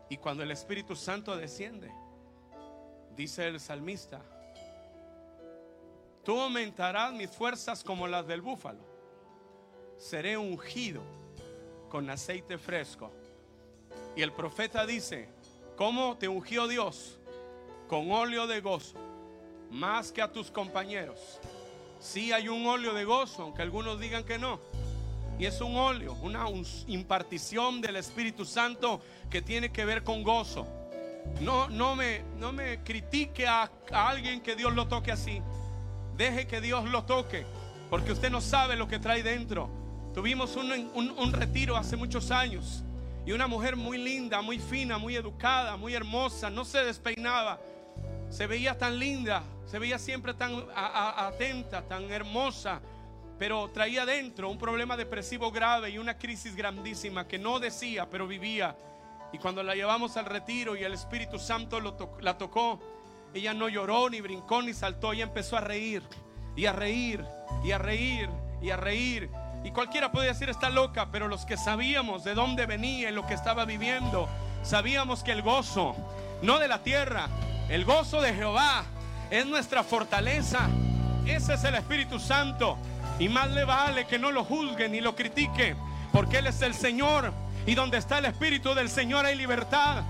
Y cuando el Espíritu Santo desciende, dice el salmista, tú aumentarás mis fuerzas como las del búfalo, seré ungido con aceite fresco. Y el profeta dice, ¿cómo te ungió Dios? Con óleo de gozo, más que a tus compañeros. Sí hay un óleo de gozo, aunque algunos digan que no. Y es un óleo, una impartición del Espíritu Santo que tiene que ver con gozo. No, no, me, no me critique a, alguien que Dios lo toque así. Deje que Dios lo toque, porque usted no sabe lo que trae dentro. Tuvimos un, un retiro hace muchos años y una mujer muy linda, muy fina, muy educada, muy hermosa, no se despeinaba. Se veía tan linda, se veía siempre tan atenta, tan hermosa, pero traía dentro un problema depresivo grave y una crisis grandísima que no decía, pero vivía. Y cuando la llevamos al retiro y el Espíritu Santo la tocó, ella no lloró, ni brincó, ni saltó, ella empezó a reír, y a reír, y a reír, y a reír. Y cualquiera puede decir está loca, pero los que sabíamos de dónde venía y lo que estaba viviendo, sabíamos que el gozo, no de la tierra, el gozo de Jehová es nuestra fortaleza. Ese es el Espíritu Santo. Y más le vale que no lo juzgue ni lo critique, porque Él es el Señor. Y donde está el Espíritu del Señor hay libertad.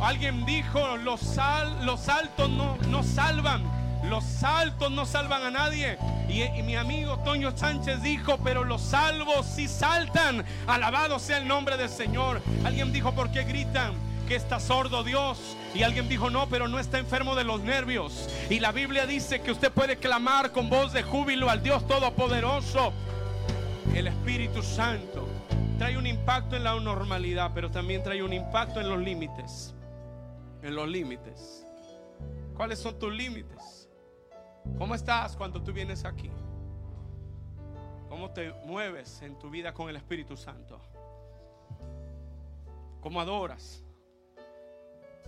Alguien dijo, los, sal, los altos no, no salvan. Los saltos no salvan a nadie. Y, y, mi amigo Toño Sánchez dijo, pero los salvos sí saltan. Alabado sea el nombre del Señor. Alguien dijo, ¿por qué gritan? Que está sordo Dios. Y alguien dijo, no, pero no está enfermo de los nervios. Y la Biblia dice que usted puede clamar con voz de júbilo al Dios Todopoderoso. El Espíritu Santo trae un impacto en la normalidad, pero también trae un impacto en los límites. En los límites. ¿Cuáles son tus límites? ¿Cómo estás cuando tú vienes aquí? ¿Cómo te mueves en tu vida con el Espíritu Santo? ¿Cómo adoras?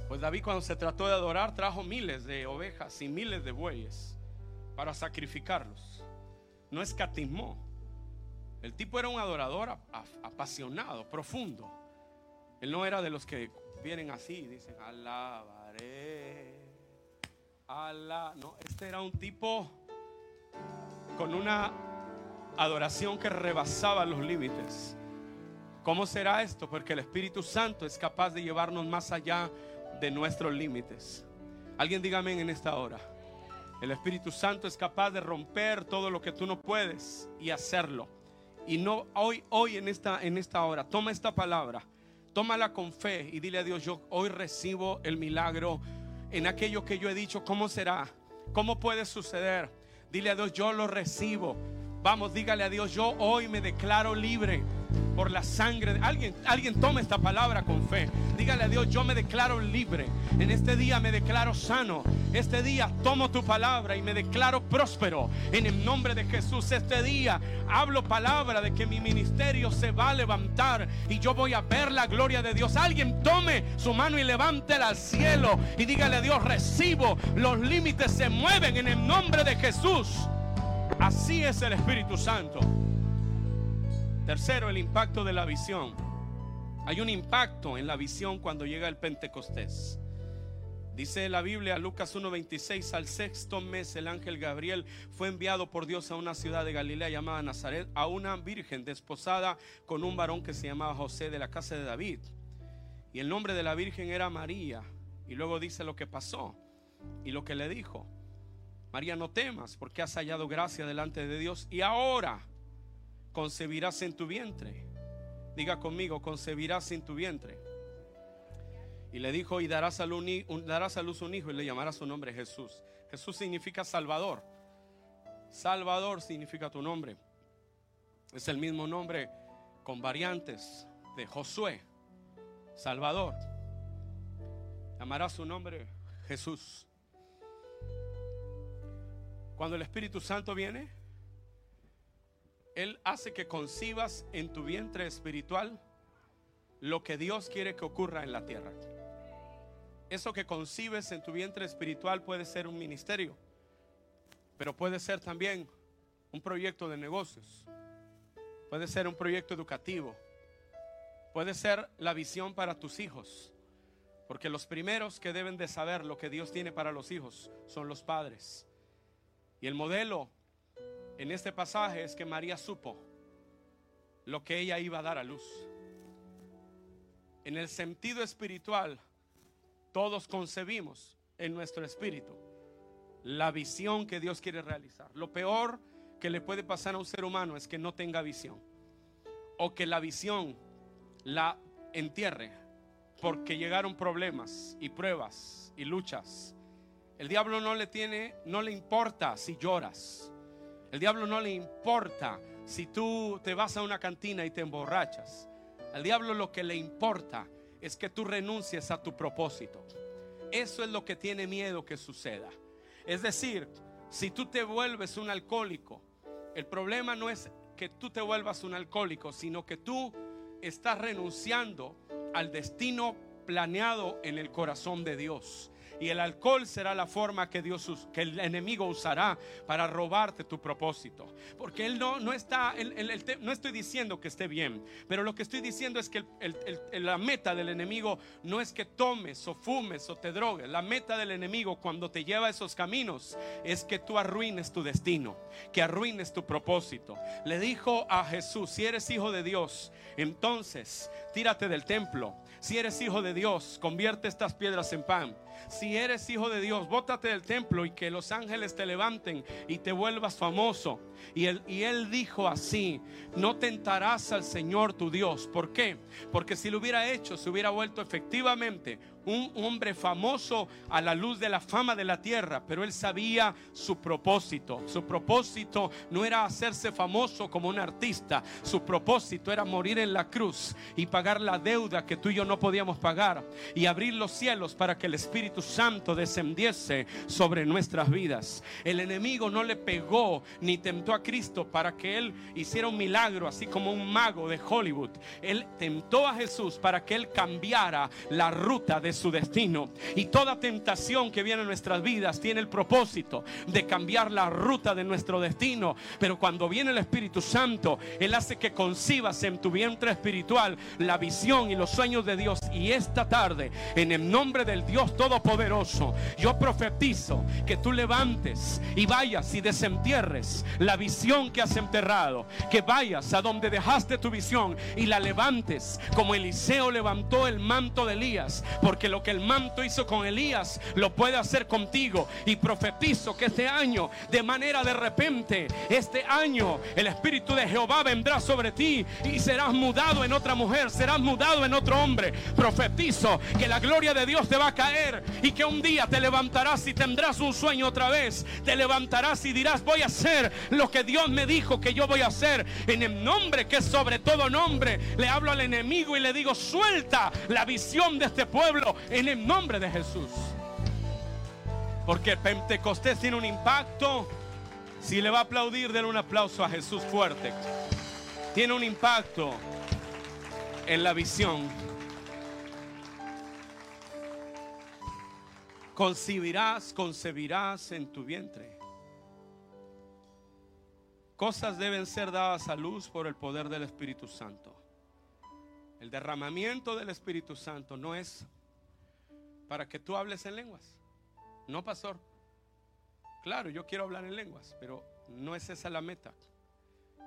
Pues David cuando se trató de adorar trajo miles de ovejas y miles de bueyes para sacrificarlos. No escatimó. El tipo era un adorador apasionado, profundo. Él no era de los que vienen así y dicen, alabaré, alá. No, este era un tipo con una adoración que rebasaba los límites. ¿Cómo será esto? Porque el Espíritu Santo es capaz de llevarnos más allá de nuestros límites. Alguien dígame en esta hora. El Espíritu Santo es capaz de romper todo lo que tú no puedes y hacerlo. Y no hoy hoy en esta en esta hora, toma esta palabra. Tómala con fe y dile a Dios, yo hoy recibo el milagro en aquello que yo he dicho. ¿Cómo será? ¿Cómo puede suceder? Dile a Dios, yo lo recibo. Vamos, dígale a Dios, yo hoy me declaro libre por la sangre. De... Alguien, alguien tome esta palabra con fe. Dígale a Dios, yo me declaro libre. En este día me declaro sano. Este día tomo tu palabra y me declaro próspero. En el nombre de Jesús, este día hablo palabra de que mi ministerio se va a levantar y yo voy a ver la gloria de Dios. Alguien tome su mano y levántela al cielo y dígale a Dios, recibo. Los límites se mueven en el nombre de Jesús. Así es el Espíritu Santo. Tercero, el impacto de la visión. Hay un impacto en la visión cuando llega el Pentecostés. Dice la Biblia, Lucas 1:26, al sexto mes el ángel Gabriel fue enviado por Dios a una ciudad de Galilea llamada Nazaret, a una virgen desposada con un varón que se llamaba José de la casa de David. Y el nombre de la virgen era María. Y luego dice lo que pasó y lo que le dijo. María, no temas porque has hallado gracia delante de Dios y ahora concebirás en tu vientre. Diga conmigo, concebirás en tu vientre. Y le dijo, y darás a, luz, a un hijo y le llamarás su nombre Jesús. Jesús significa Salvador. Salvador significa tu nombre. Es el mismo nombre con variantes de Josué. Salvador. Llamarás su nombre Jesús. Cuando el Espíritu Santo viene, Él hace que concibas en tu vientre espiritual lo que Dios quiere que ocurra en la tierra. Eso que concibes en tu vientre espiritual puede ser un ministerio, pero puede ser también un proyecto de negocios, puede ser un proyecto educativo, puede ser la visión para tus hijos, porque los primeros que deben de saber lo que Dios tiene para los hijos son los padres. Y el modelo en este pasaje es que María supo lo que ella iba a dar a luz. En el sentido espiritual, todos concebimos en nuestro espíritu la visión que Dios quiere realizar. Lo peor que le puede pasar a un ser humano es que no tenga visión o que la visión la entierre porque llegaron problemas y pruebas y luchas el diablo no le tiene, no le importa si lloras. El diablo no le importa si tú te vas a una cantina y te emborrachas. Al diablo lo que le importa es que tú renuncies a tu propósito. Eso es lo que tiene miedo que suceda. Es decir, si tú te vuelves un alcohólico, el problema no es que tú te vuelvas un alcohólico, sino que tú estás renunciando al destino planeado en el corazón de Dios. Y el alcohol será la forma que Dios que el enemigo usará para robarte tu propósito. Porque él no, no está, no estoy diciendo que esté bien, pero lo que estoy diciendo es que la meta del enemigo no es que tomes o fumes o te drogues. La meta del enemigo cuando te lleva a esos caminos es que tú arruines tu destino, que arruines tu propósito. Le dijo a Jesús, si eres hijo de Dios, entonces tírate del templo. Si eres hijo de Dios, convierte estas piedras en pan. Si eres hijo de Dios, bótate del templo y que los ángeles te levanten y te vuelvas famoso. Y él, y él dijo así, no tentarás al Señor tu Dios. ¿Por qué? Porque si lo hubiera hecho, se hubiera vuelto efectivamente un hombre famoso a la luz de la fama de la tierra, pero él sabía su propósito. Su propósito no era hacerse famoso como un artista, su propósito era morir en la cruz y pagar la deuda que tú y yo no podíamos pagar y abrir los cielos para que el Espíritu Santo descendiese sobre nuestras vidas. El enemigo no le pegó ni tentó a Cristo para que él hiciera un milagro, así como un mago de Hollywood. Él tentó a Jesús para que él cambiara la ruta de su destino. Y toda tentación que viene en nuestras vidas tiene el propósito de cambiar la ruta de nuestro destino. Pero cuando viene el Espíritu Santo, Él hace que concibas en tu vientre espiritual la visión y los sueños de Dios. Y esta tarde, en el nombre del Dios Todopoderoso, poderoso. Yo profetizo que tú levantes y vayas y desentierres la visión que has enterrado. Que vayas a donde dejaste tu visión y la levantes como Eliseo levantó el manto de Elías. Porque lo que el manto hizo con Elías lo puede hacer contigo. Y profetizo que este año, de manera de repente, este año, el Espíritu de Jehová vendrá sobre ti y serás mudado en otra mujer, serás mudado en otro hombre. Profetizo que la gloria de Dios te va a caer y que un día te levantarás y tendrás un sueño otra vez. Te levantarás y dirás, voy a hacer lo que Dios me dijo que yo voy a hacer. En el nombre que es sobre todo nombre, le hablo al enemigo y le digo, suelta la visión de este pueblo en el nombre de Jesús. Porque Pentecostés tiene un impacto. Si le va a aplaudir, denle un aplauso a Jesús fuerte. Tiene un impacto en la visión concebirás, concebirás en tu vientre. Cosas deben ser dadas a luz por el poder del Espíritu Santo. El derramamiento del Espíritu Santo no es para que tú hables en lenguas. No, pastor. Claro, yo quiero hablar en lenguas, pero no es esa la meta.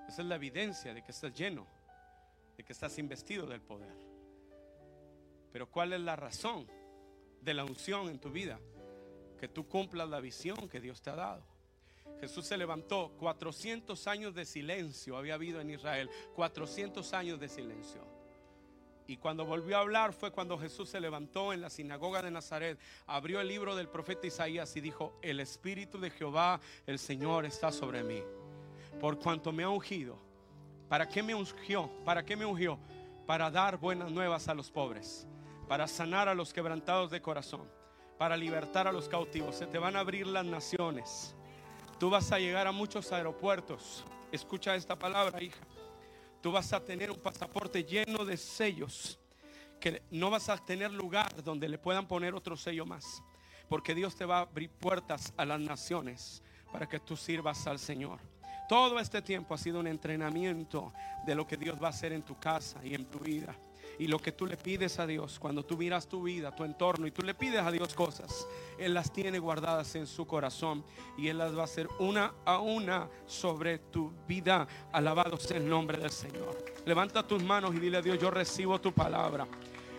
Esa es la evidencia de que estás lleno, de que estás investido del poder. Pero ¿cuál es la razón? De la unción en tu vida, que tú cumplas la visión que Dios te ha dado. Jesús se levantó, 400 años de silencio había habido en Israel, 400 años de silencio. Y cuando volvió a hablar fue cuando Jesús se levantó en la sinagoga de Nazaret, abrió el libro del profeta Isaías y dijo, el Espíritu de Jehová, el Señor, está sobre mí. Por cuanto me ha ungido. ¿Para qué me ungió? ¿Para qué me ungió? Para dar buenas nuevas a los pobres para sanar a los quebrantados de corazón, para libertar a los cautivos. Se te van a abrir las naciones. Tú vas a llegar a muchos aeropuertos. Escucha esta palabra, hija. Tú vas a tener un pasaporte lleno de sellos que no vas a tener lugar donde le puedan poner otro sello más. Porque Dios te va a abrir puertas a las naciones para que tú sirvas al Señor. Todo este tiempo ha sido un entrenamiento de lo que Dios va a hacer en tu casa y en tu vida. Y lo que tú le pides a Dios, cuando tú miras tu vida, tu entorno y tú le pides a Dios cosas, Él las tiene guardadas en su corazón y Él las va a hacer una a una sobre tu vida. Alabado sea el nombre del Señor. Levanta tus manos y dile a Dios, yo recibo tu palabra.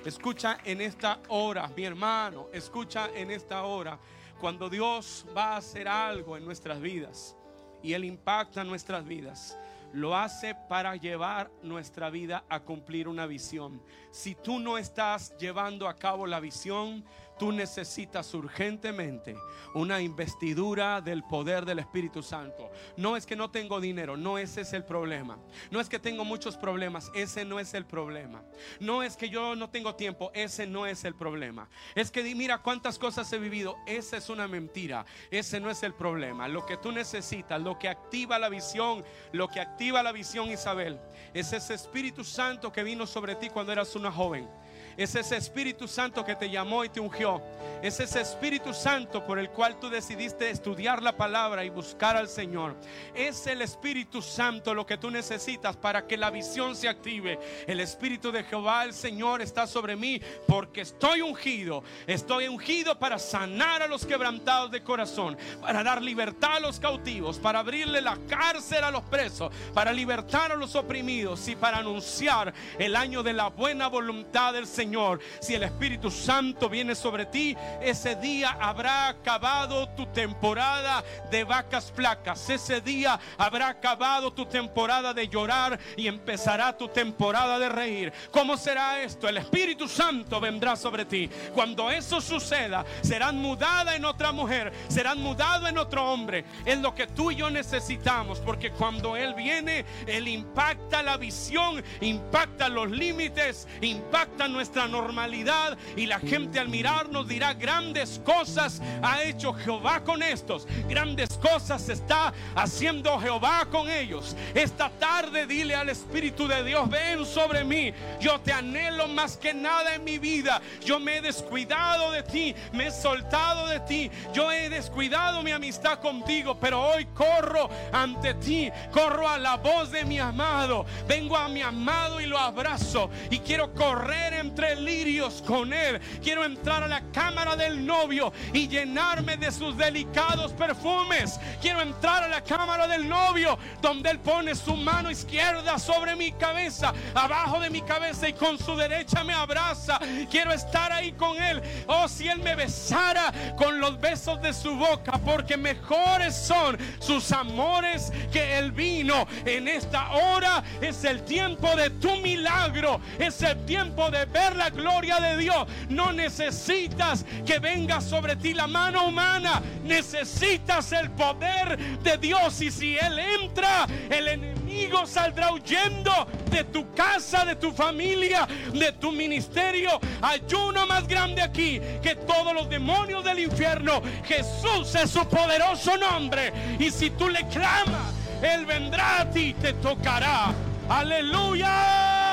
Escucha en esta hora, mi hermano, escucha en esta hora, cuando Dios va a hacer algo en nuestras vidas y Él impacta nuestras vidas lo hace para llevar nuestra vida a cumplir una visión. Si tú no estás llevando a cabo la visión, Tú necesitas urgentemente una investidura del poder del Espíritu Santo. No es que no tengo dinero, no ese es el problema. No es que tengo muchos problemas, ese no es el problema. No es que yo no tengo tiempo, ese no es el problema. Es que mira cuántas cosas he vivido, esa es una mentira. Ese no es el problema. Lo que tú necesitas, lo que activa la visión, lo que activa la visión Isabel, es ese Espíritu Santo que vino sobre ti cuando eras una joven. Es ese Espíritu Santo que te llamó y te ungió. Es ese Espíritu Santo por el cual tú decidiste estudiar la palabra y buscar al Señor. Es el Espíritu Santo lo que tú necesitas para que la visión se active. El Espíritu de Jehová, el Señor, está sobre mí porque estoy ungido. Estoy ungido para sanar a los quebrantados de corazón, para dar libertad a los cautivos, para abrirle la cárcel a los presos, para libertar a los oprimidos y para anunciar el año de la buena voluntad del Señor Señor, si el Espíritu Santo viene sobre ti, ese día habrá acabado tu temporada de vacas flacas. Ese día habrá acabado tu temporada de llorar y empezará tu temporada de reír. ¿Cómo será esto? El Espíritu Santo vendrá sobre ti. Cuando eso suceda, serán mudada en otra mujer, serán mudado en otro hombre. Es lo que tú y yo necesitamos, porque cuando Él viene, Él impacta la visión, impacta los límites, impacta nuestra normalidad y la gente al mirarnos dirá, grandes cosas ha hecho Jehová con estos, grandes cosas está haciendo Jehová con ellos. Esta tarde dile al Espíritu de Dios, ven sobre mí, yo te anhelo más que nada en mi vida, yo me he descuidado de ti, me he soltado de ti, yo he descuidado mi amistad contigo, pero hoy corro ante ti, corro a la voz de mi amado, vengo a mi amado y lo abrazo y quiero correr entre delirios con Él. Quiero entrar a la cámara del novio y llenarme de sus delicados perfumes. Quiero entrar a la cámara del novio donde Él pone su mano izquierda sobre mi cabeza, abajo de mi cabeza y con su derecha me abraza. Quiero estar ahí con Él. Oh, si Él me besara con los besos de su boca, porque mejores son sus amores que el vino. En esta hora es el tiempo de tu milagro, es el tiempo de ver la gloria de Dios. No necesitas que venga sobre ti la mano humana, necesitas el poder de Dios. Y si Él entra, el enemigo saldrá huyendo de tu casa, de tu familia, de tu ministerio. Hay uno más grande aquí que todos los demonios del infierno. Jesús es su poderoso nombre. Y si tú le clamas, Él vendrá a ti y te tocará. Aleluya.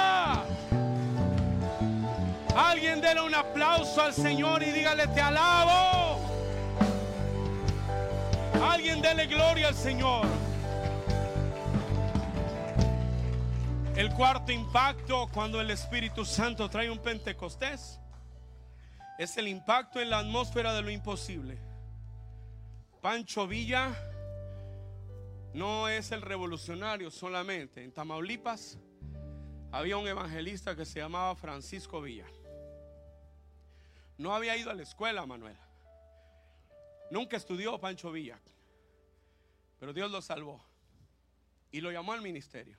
Alguien déle un aplauso al Señor y dígale te alabo. Alguien dele gloria al Señor. El cuarto impacto cuando el Espíritu Santo trae un Pentecostés es el impacto en la atmósfera de lo imposible. Pancho Villa no es el revolucionario solamente. En Tamaulipas había un evangelista que se llamaba Francisco Villa. No había ido a la escuela, Manuel. Nunca estudió Pancho Villa. Pero Dios lo salvó y lo llamó al ministerio.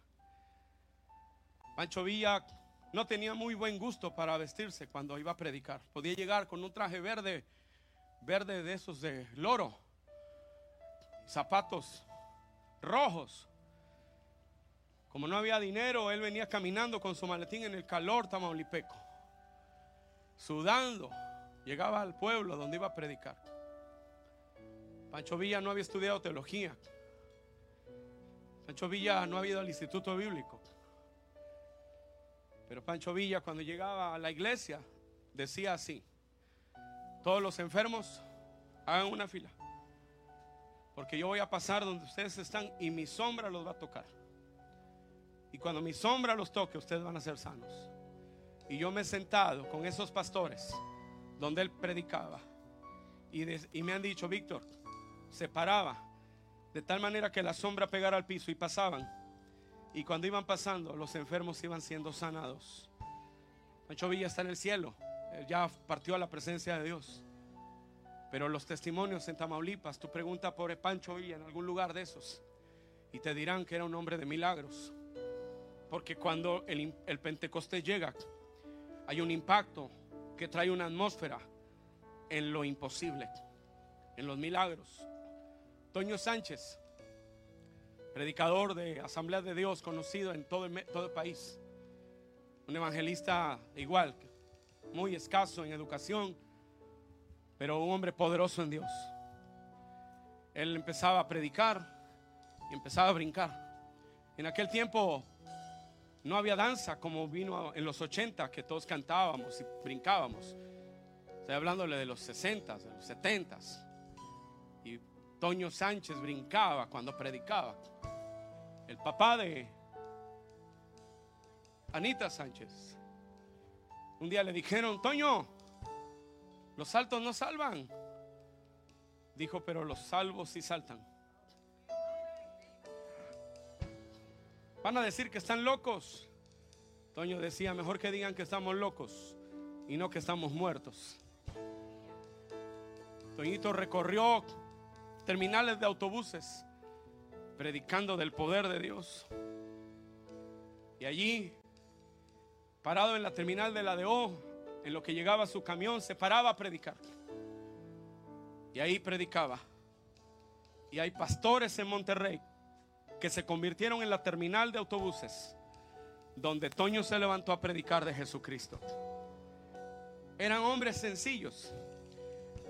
Pancho Villa no tenía muy buen gusto para vestirse cuando iba a predicar. Podía llegar con un traje verde, verde de esos de loro, zapatos rojos. Como no había dinero, él venía caminando con su maletín en el calor tamaulipeco, sudando. Llegaba al pueblo donde iba a predicar. Pancho Villa no había estudiado teología. Pancho Villa no había ido al instituto bíblico. Pero Pancho Villa cuando llegaba a la iglesia decía así, todos los enfermos hagan una fila, porque yo voy a pasar donde ustedes están y mi sombra los va a tocar. Y cuando mi sombra los toque, ustedes van a ser sanos. Y yo me he sentado con esos pastores donde él predicaba y, me han dicho, Víctor, se paraba de tal manera que la sombra pegara al piso y pasaban y cuando iban pasando, los enfermos iban siendo sanados. Pancho Villa está en el cielo. Él ya partió a la presencia de Dios. Pero los testimonios en Tamaulipas, tú preguntas por Pancho Villa en algún lugar de esos y te dirán que era un hombre de milagros. Porque cuando el, el Pentecostés llega, hay un impacto que trae una atmósfera en lo imposible, en los milagros. Toño Sánchez predicador de Asamblea de Dios conocido en todo el, todo el país. Un evangelista igual, muy escaso en educación, pero un hombre poderoso en Dios. Él empezaba a predicar y empezaba a brincar. En aquel tiempo no había danza como vino en los 80, que todos cantábamos y brincábamos. Estoy hablándole de los 60, de los 70. Y Toño Sánchez brincaba cuando predicaba el papá de Anita Sánchez. Un día le dijeron, Toño, los saltos no salvan. Dijo, pero los salvos sí saltan. Van a decir que están locos. Toño decía, mejor que digan que estamos locos y no que estamos muertos. Toñito recorrió terminales de autobuses predicando del poder de Dios. Y allí, parado en la terminal de la DO, en lo que llegaba su camión, se paraba a predicar. Y ahí predicaba. Y hay pastores en Monterrey que se convirtieron en la terminal de autobuses, donde Toño se levantó a predicar de Jesucristo. Eran hombres sencillos,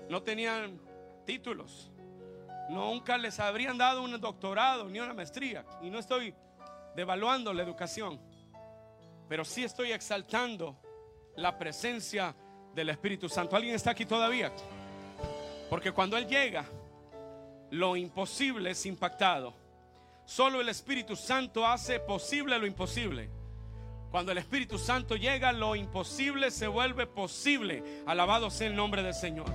no tenían títulos, nunca les habrían dado un doctorado ni una maestría. Y no estoy devaluando la educación, pero sí estoy exaltando la presencia del Espíritu Santo. ¿Alguien está aquí todavía? Porque cuando Él llega, lo imposible es impactado. Solo el Espíritu Santo hace posible lo imposible. Cuando el Espíritu Santo llega, lo imposible se vuelve posible. Alabado sea el nombre del Señor.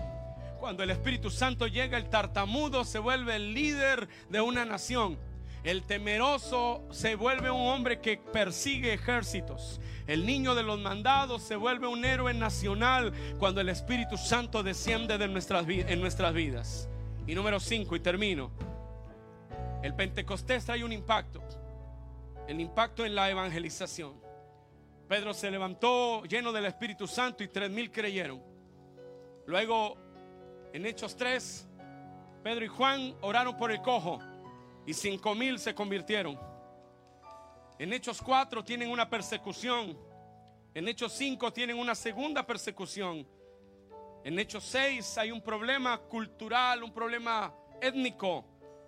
Cuando el Espíritu Santo llega, el tartamudo se vuelve el líder de una nación. El temeroso se vuelve un hombre que persigue ejércitos. El niño de los mandados se vuelve un héroe nacional cuando el Espíritu Santo desciende de nuestras, en nuestras vidas. Y número 5, y termino. El Pentecostés trae un impacto. El impacto en la evangelización. Pedro se levantó lleno del Espíritu Santo y tres mil creyeron. Luego, en Hechos 3, Pedro y Juan oraron por el cojo y cinco mil se convirtieron. En Hechos 4 tienen una persecución. En Hechos 5 tienen una segunda persecución. En Hechos 6 hay un problema cultural, un problema étnico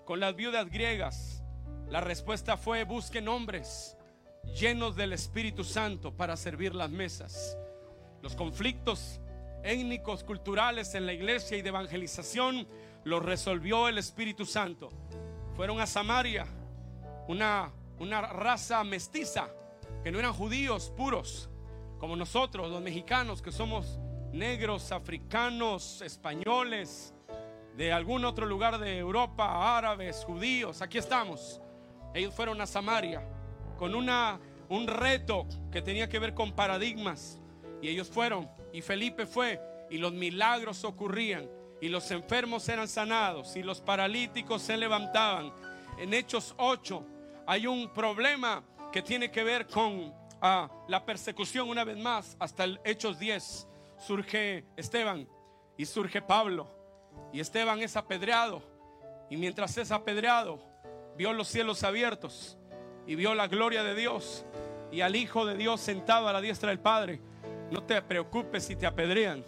con las viudas griegas. La respuesta fue busquen hombres llenos del Espíritu Santo para servir las mesas. Los conflictos étnicos, culturales en la iglesia y de evangelización los resolvió el Espíritu Santo. Fueron a Samaria, una, una raza mestiza, que no eran judíos puros, como nosotros, los mexicanos, que somos negros, africanos, españoles, de algún otro lugar de Europa, árabes, judíos, aquí estamos. Ellos fueron a Samaria con una, un reto que tenía que ver con paradigmas. Y ellos fueron, y Felipe fue, y los milagros ocurrían, y los enfermos eran sanados, y los paralíticos se levantaban. En Hechos 8 hay un problema que tiene que ver con ah, la persecución una vez más. Hasta el Hechos 10 surge Esteban y surge Pablo. Y Esteban es apedreado. Y mientras es apedreado, vio los cielos abiertos y vio la gloria de Dios y al Hijo de Dios sentado a la diestra del Padre. No te preocupes si te apedrean.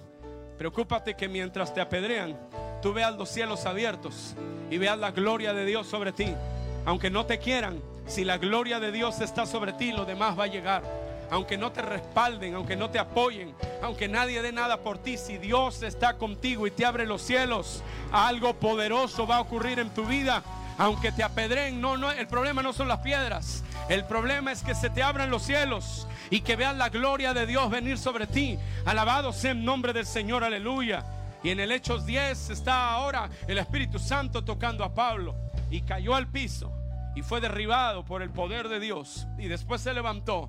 Preocúpate que mientras te apedrean, tú veas los cielos abiertos y veas la gloria de Dios sobre ti. Aunque no te quieran, si la gloria de Dios está sobre ti, lo demás va a llegar. Aunque no te respalden, aunque no te apoyen, aunque nadie dé nada por ti, si Dios está contigo y te abre los cielos, algo poderoso va a ocurrir en tu vida aunque te apedren, no, no, el problema no son las piedras. El problema es que se te abran los cielos y que veas la gloria de Dios venir sobre ti. Alabado sea el nombre del Señor, aleluya. Y en el Hechos 10 está ahora el Espíritu Santo tocando a Pablo y cayó al piso y fue derribado por el poder de Dios. Y después se levantó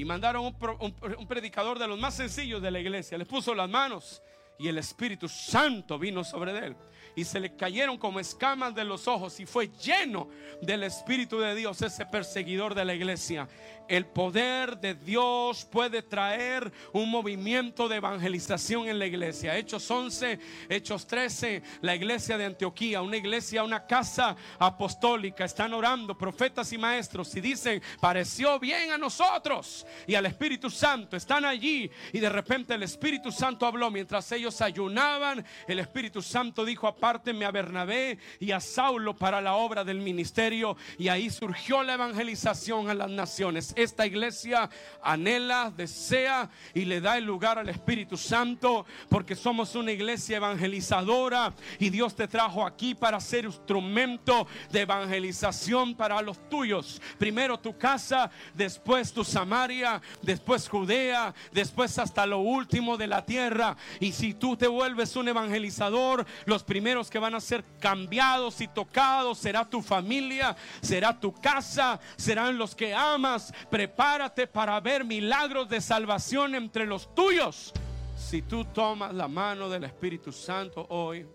y mandaron un, predicador de los más sencillos de la iglesia. Les puso las manos y el Espíritu Santo vino sobre él y se le cayeron como escamas de los ojos y fue lleno del Espíritu de Dios, ese perseguidor de la iglesia. El poder de Dios puede traer un movimiento de evangelización en la iglesia. Hechos 11, Hechos 13, la iglesia de Antioquía, una iglesia, una casa apostólica, están orando profetas y maestros y dicen, pareció bien a nosotros y al Espíritu Santo, están allí y de repente el Espíritu Santo habló. Mientras ellos ayunaban, el Espíritu Santo dijo, apártenme a Bernabé y a Saulo para la obra del ministerio y ahí surgió la evangelización a las naciones esta iglesia anhela, desea y le da el lugar al Espíritu Santo porque somos una iglesia evangelizadora y Dios te trajo aquí para ser instrumento de evangelización para los tuyos. Primero tu casa, después tu Samaria, después Judea, después hasta lo último de la tierra. Y si tú te vuelves un evangelizador, los primeros que van a ser cambiados y tocados será tu familia, será tu casa, serán los que amas, prepárate para ver milagros de salvación entre los tuyos. Si tú tomas la mano del Espíritu Santo hoy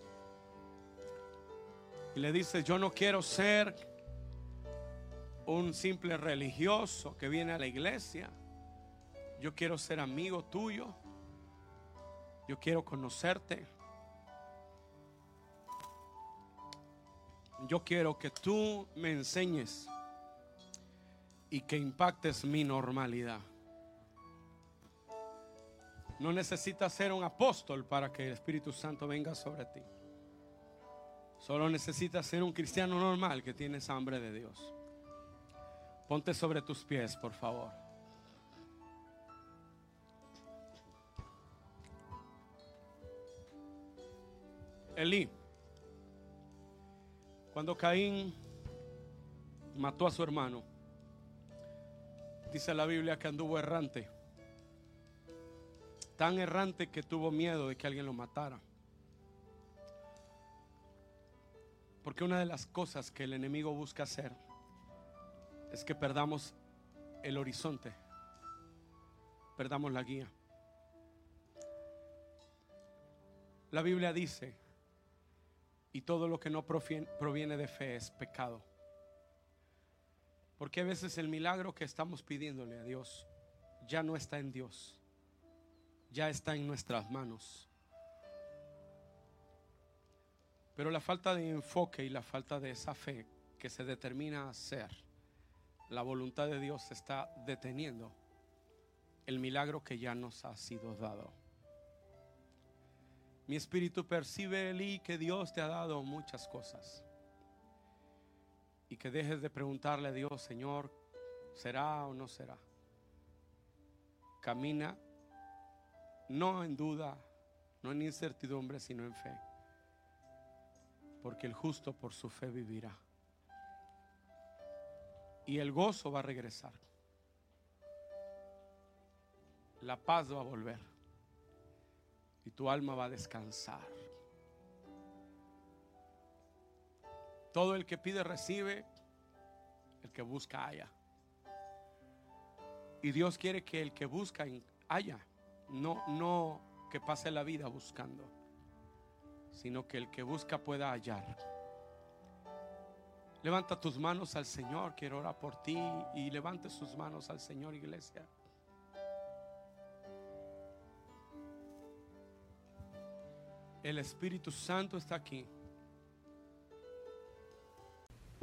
y le dices, yo no quiero ser un simple religioso que viene a la iglesia, yo quiero ser amigo tuyo, yo quiero conocerte. Yo quiero que tú me enseñes y que impactes mi normalidad. No necesitas ser un apóstol para que el Espíritu Santo venga sobre ti. Solo necesitas ser un cristiano normal que tienes hambre de Dios. Ponte sobre tus pies, por favor. Elí, cuando Caín mató a su hermano, Dice la Biblia que anduvo errante. Tan errante que tuvo miedo de que alguien lo matara. Porque una de las cosas que el enemigo busca hacer es que perdamos el horizonte, perdamos la guía. La Biblia dice, y todo lo que no proviene de fe es pecado. Porque a veces el milagro que estamos pidiéndole a Dios ya no está en Dios, ya está en nuestras manos. Pero la falta de enfoque y la falta de esa fe que se determina a hacer, la voluntad de Dios está deteniendo el milagro que ya nos ha sido dado. Mi espíritu percibe, Eli, que Dios te ha dado muchas cosas. Y que dejes de preguntarle a Dios, Señor, ¿será o no será? Camina no en duda, no en incertidumbre, sino en fe porque el justo por su fe vivirá. Y el gozo va a regresar. La paz va a volver. Y tu alma va a descansar. Todo el que pide recibe, el que busca haya. Y Dios quiere que el que busca haya, no no que pase la vida buscando sino que el que busca pueda hallar. Levanta tus manos al Señor, quiero orar por ti y levante sus manos al Señor, iglesia. El Espíritu Santo está aquí.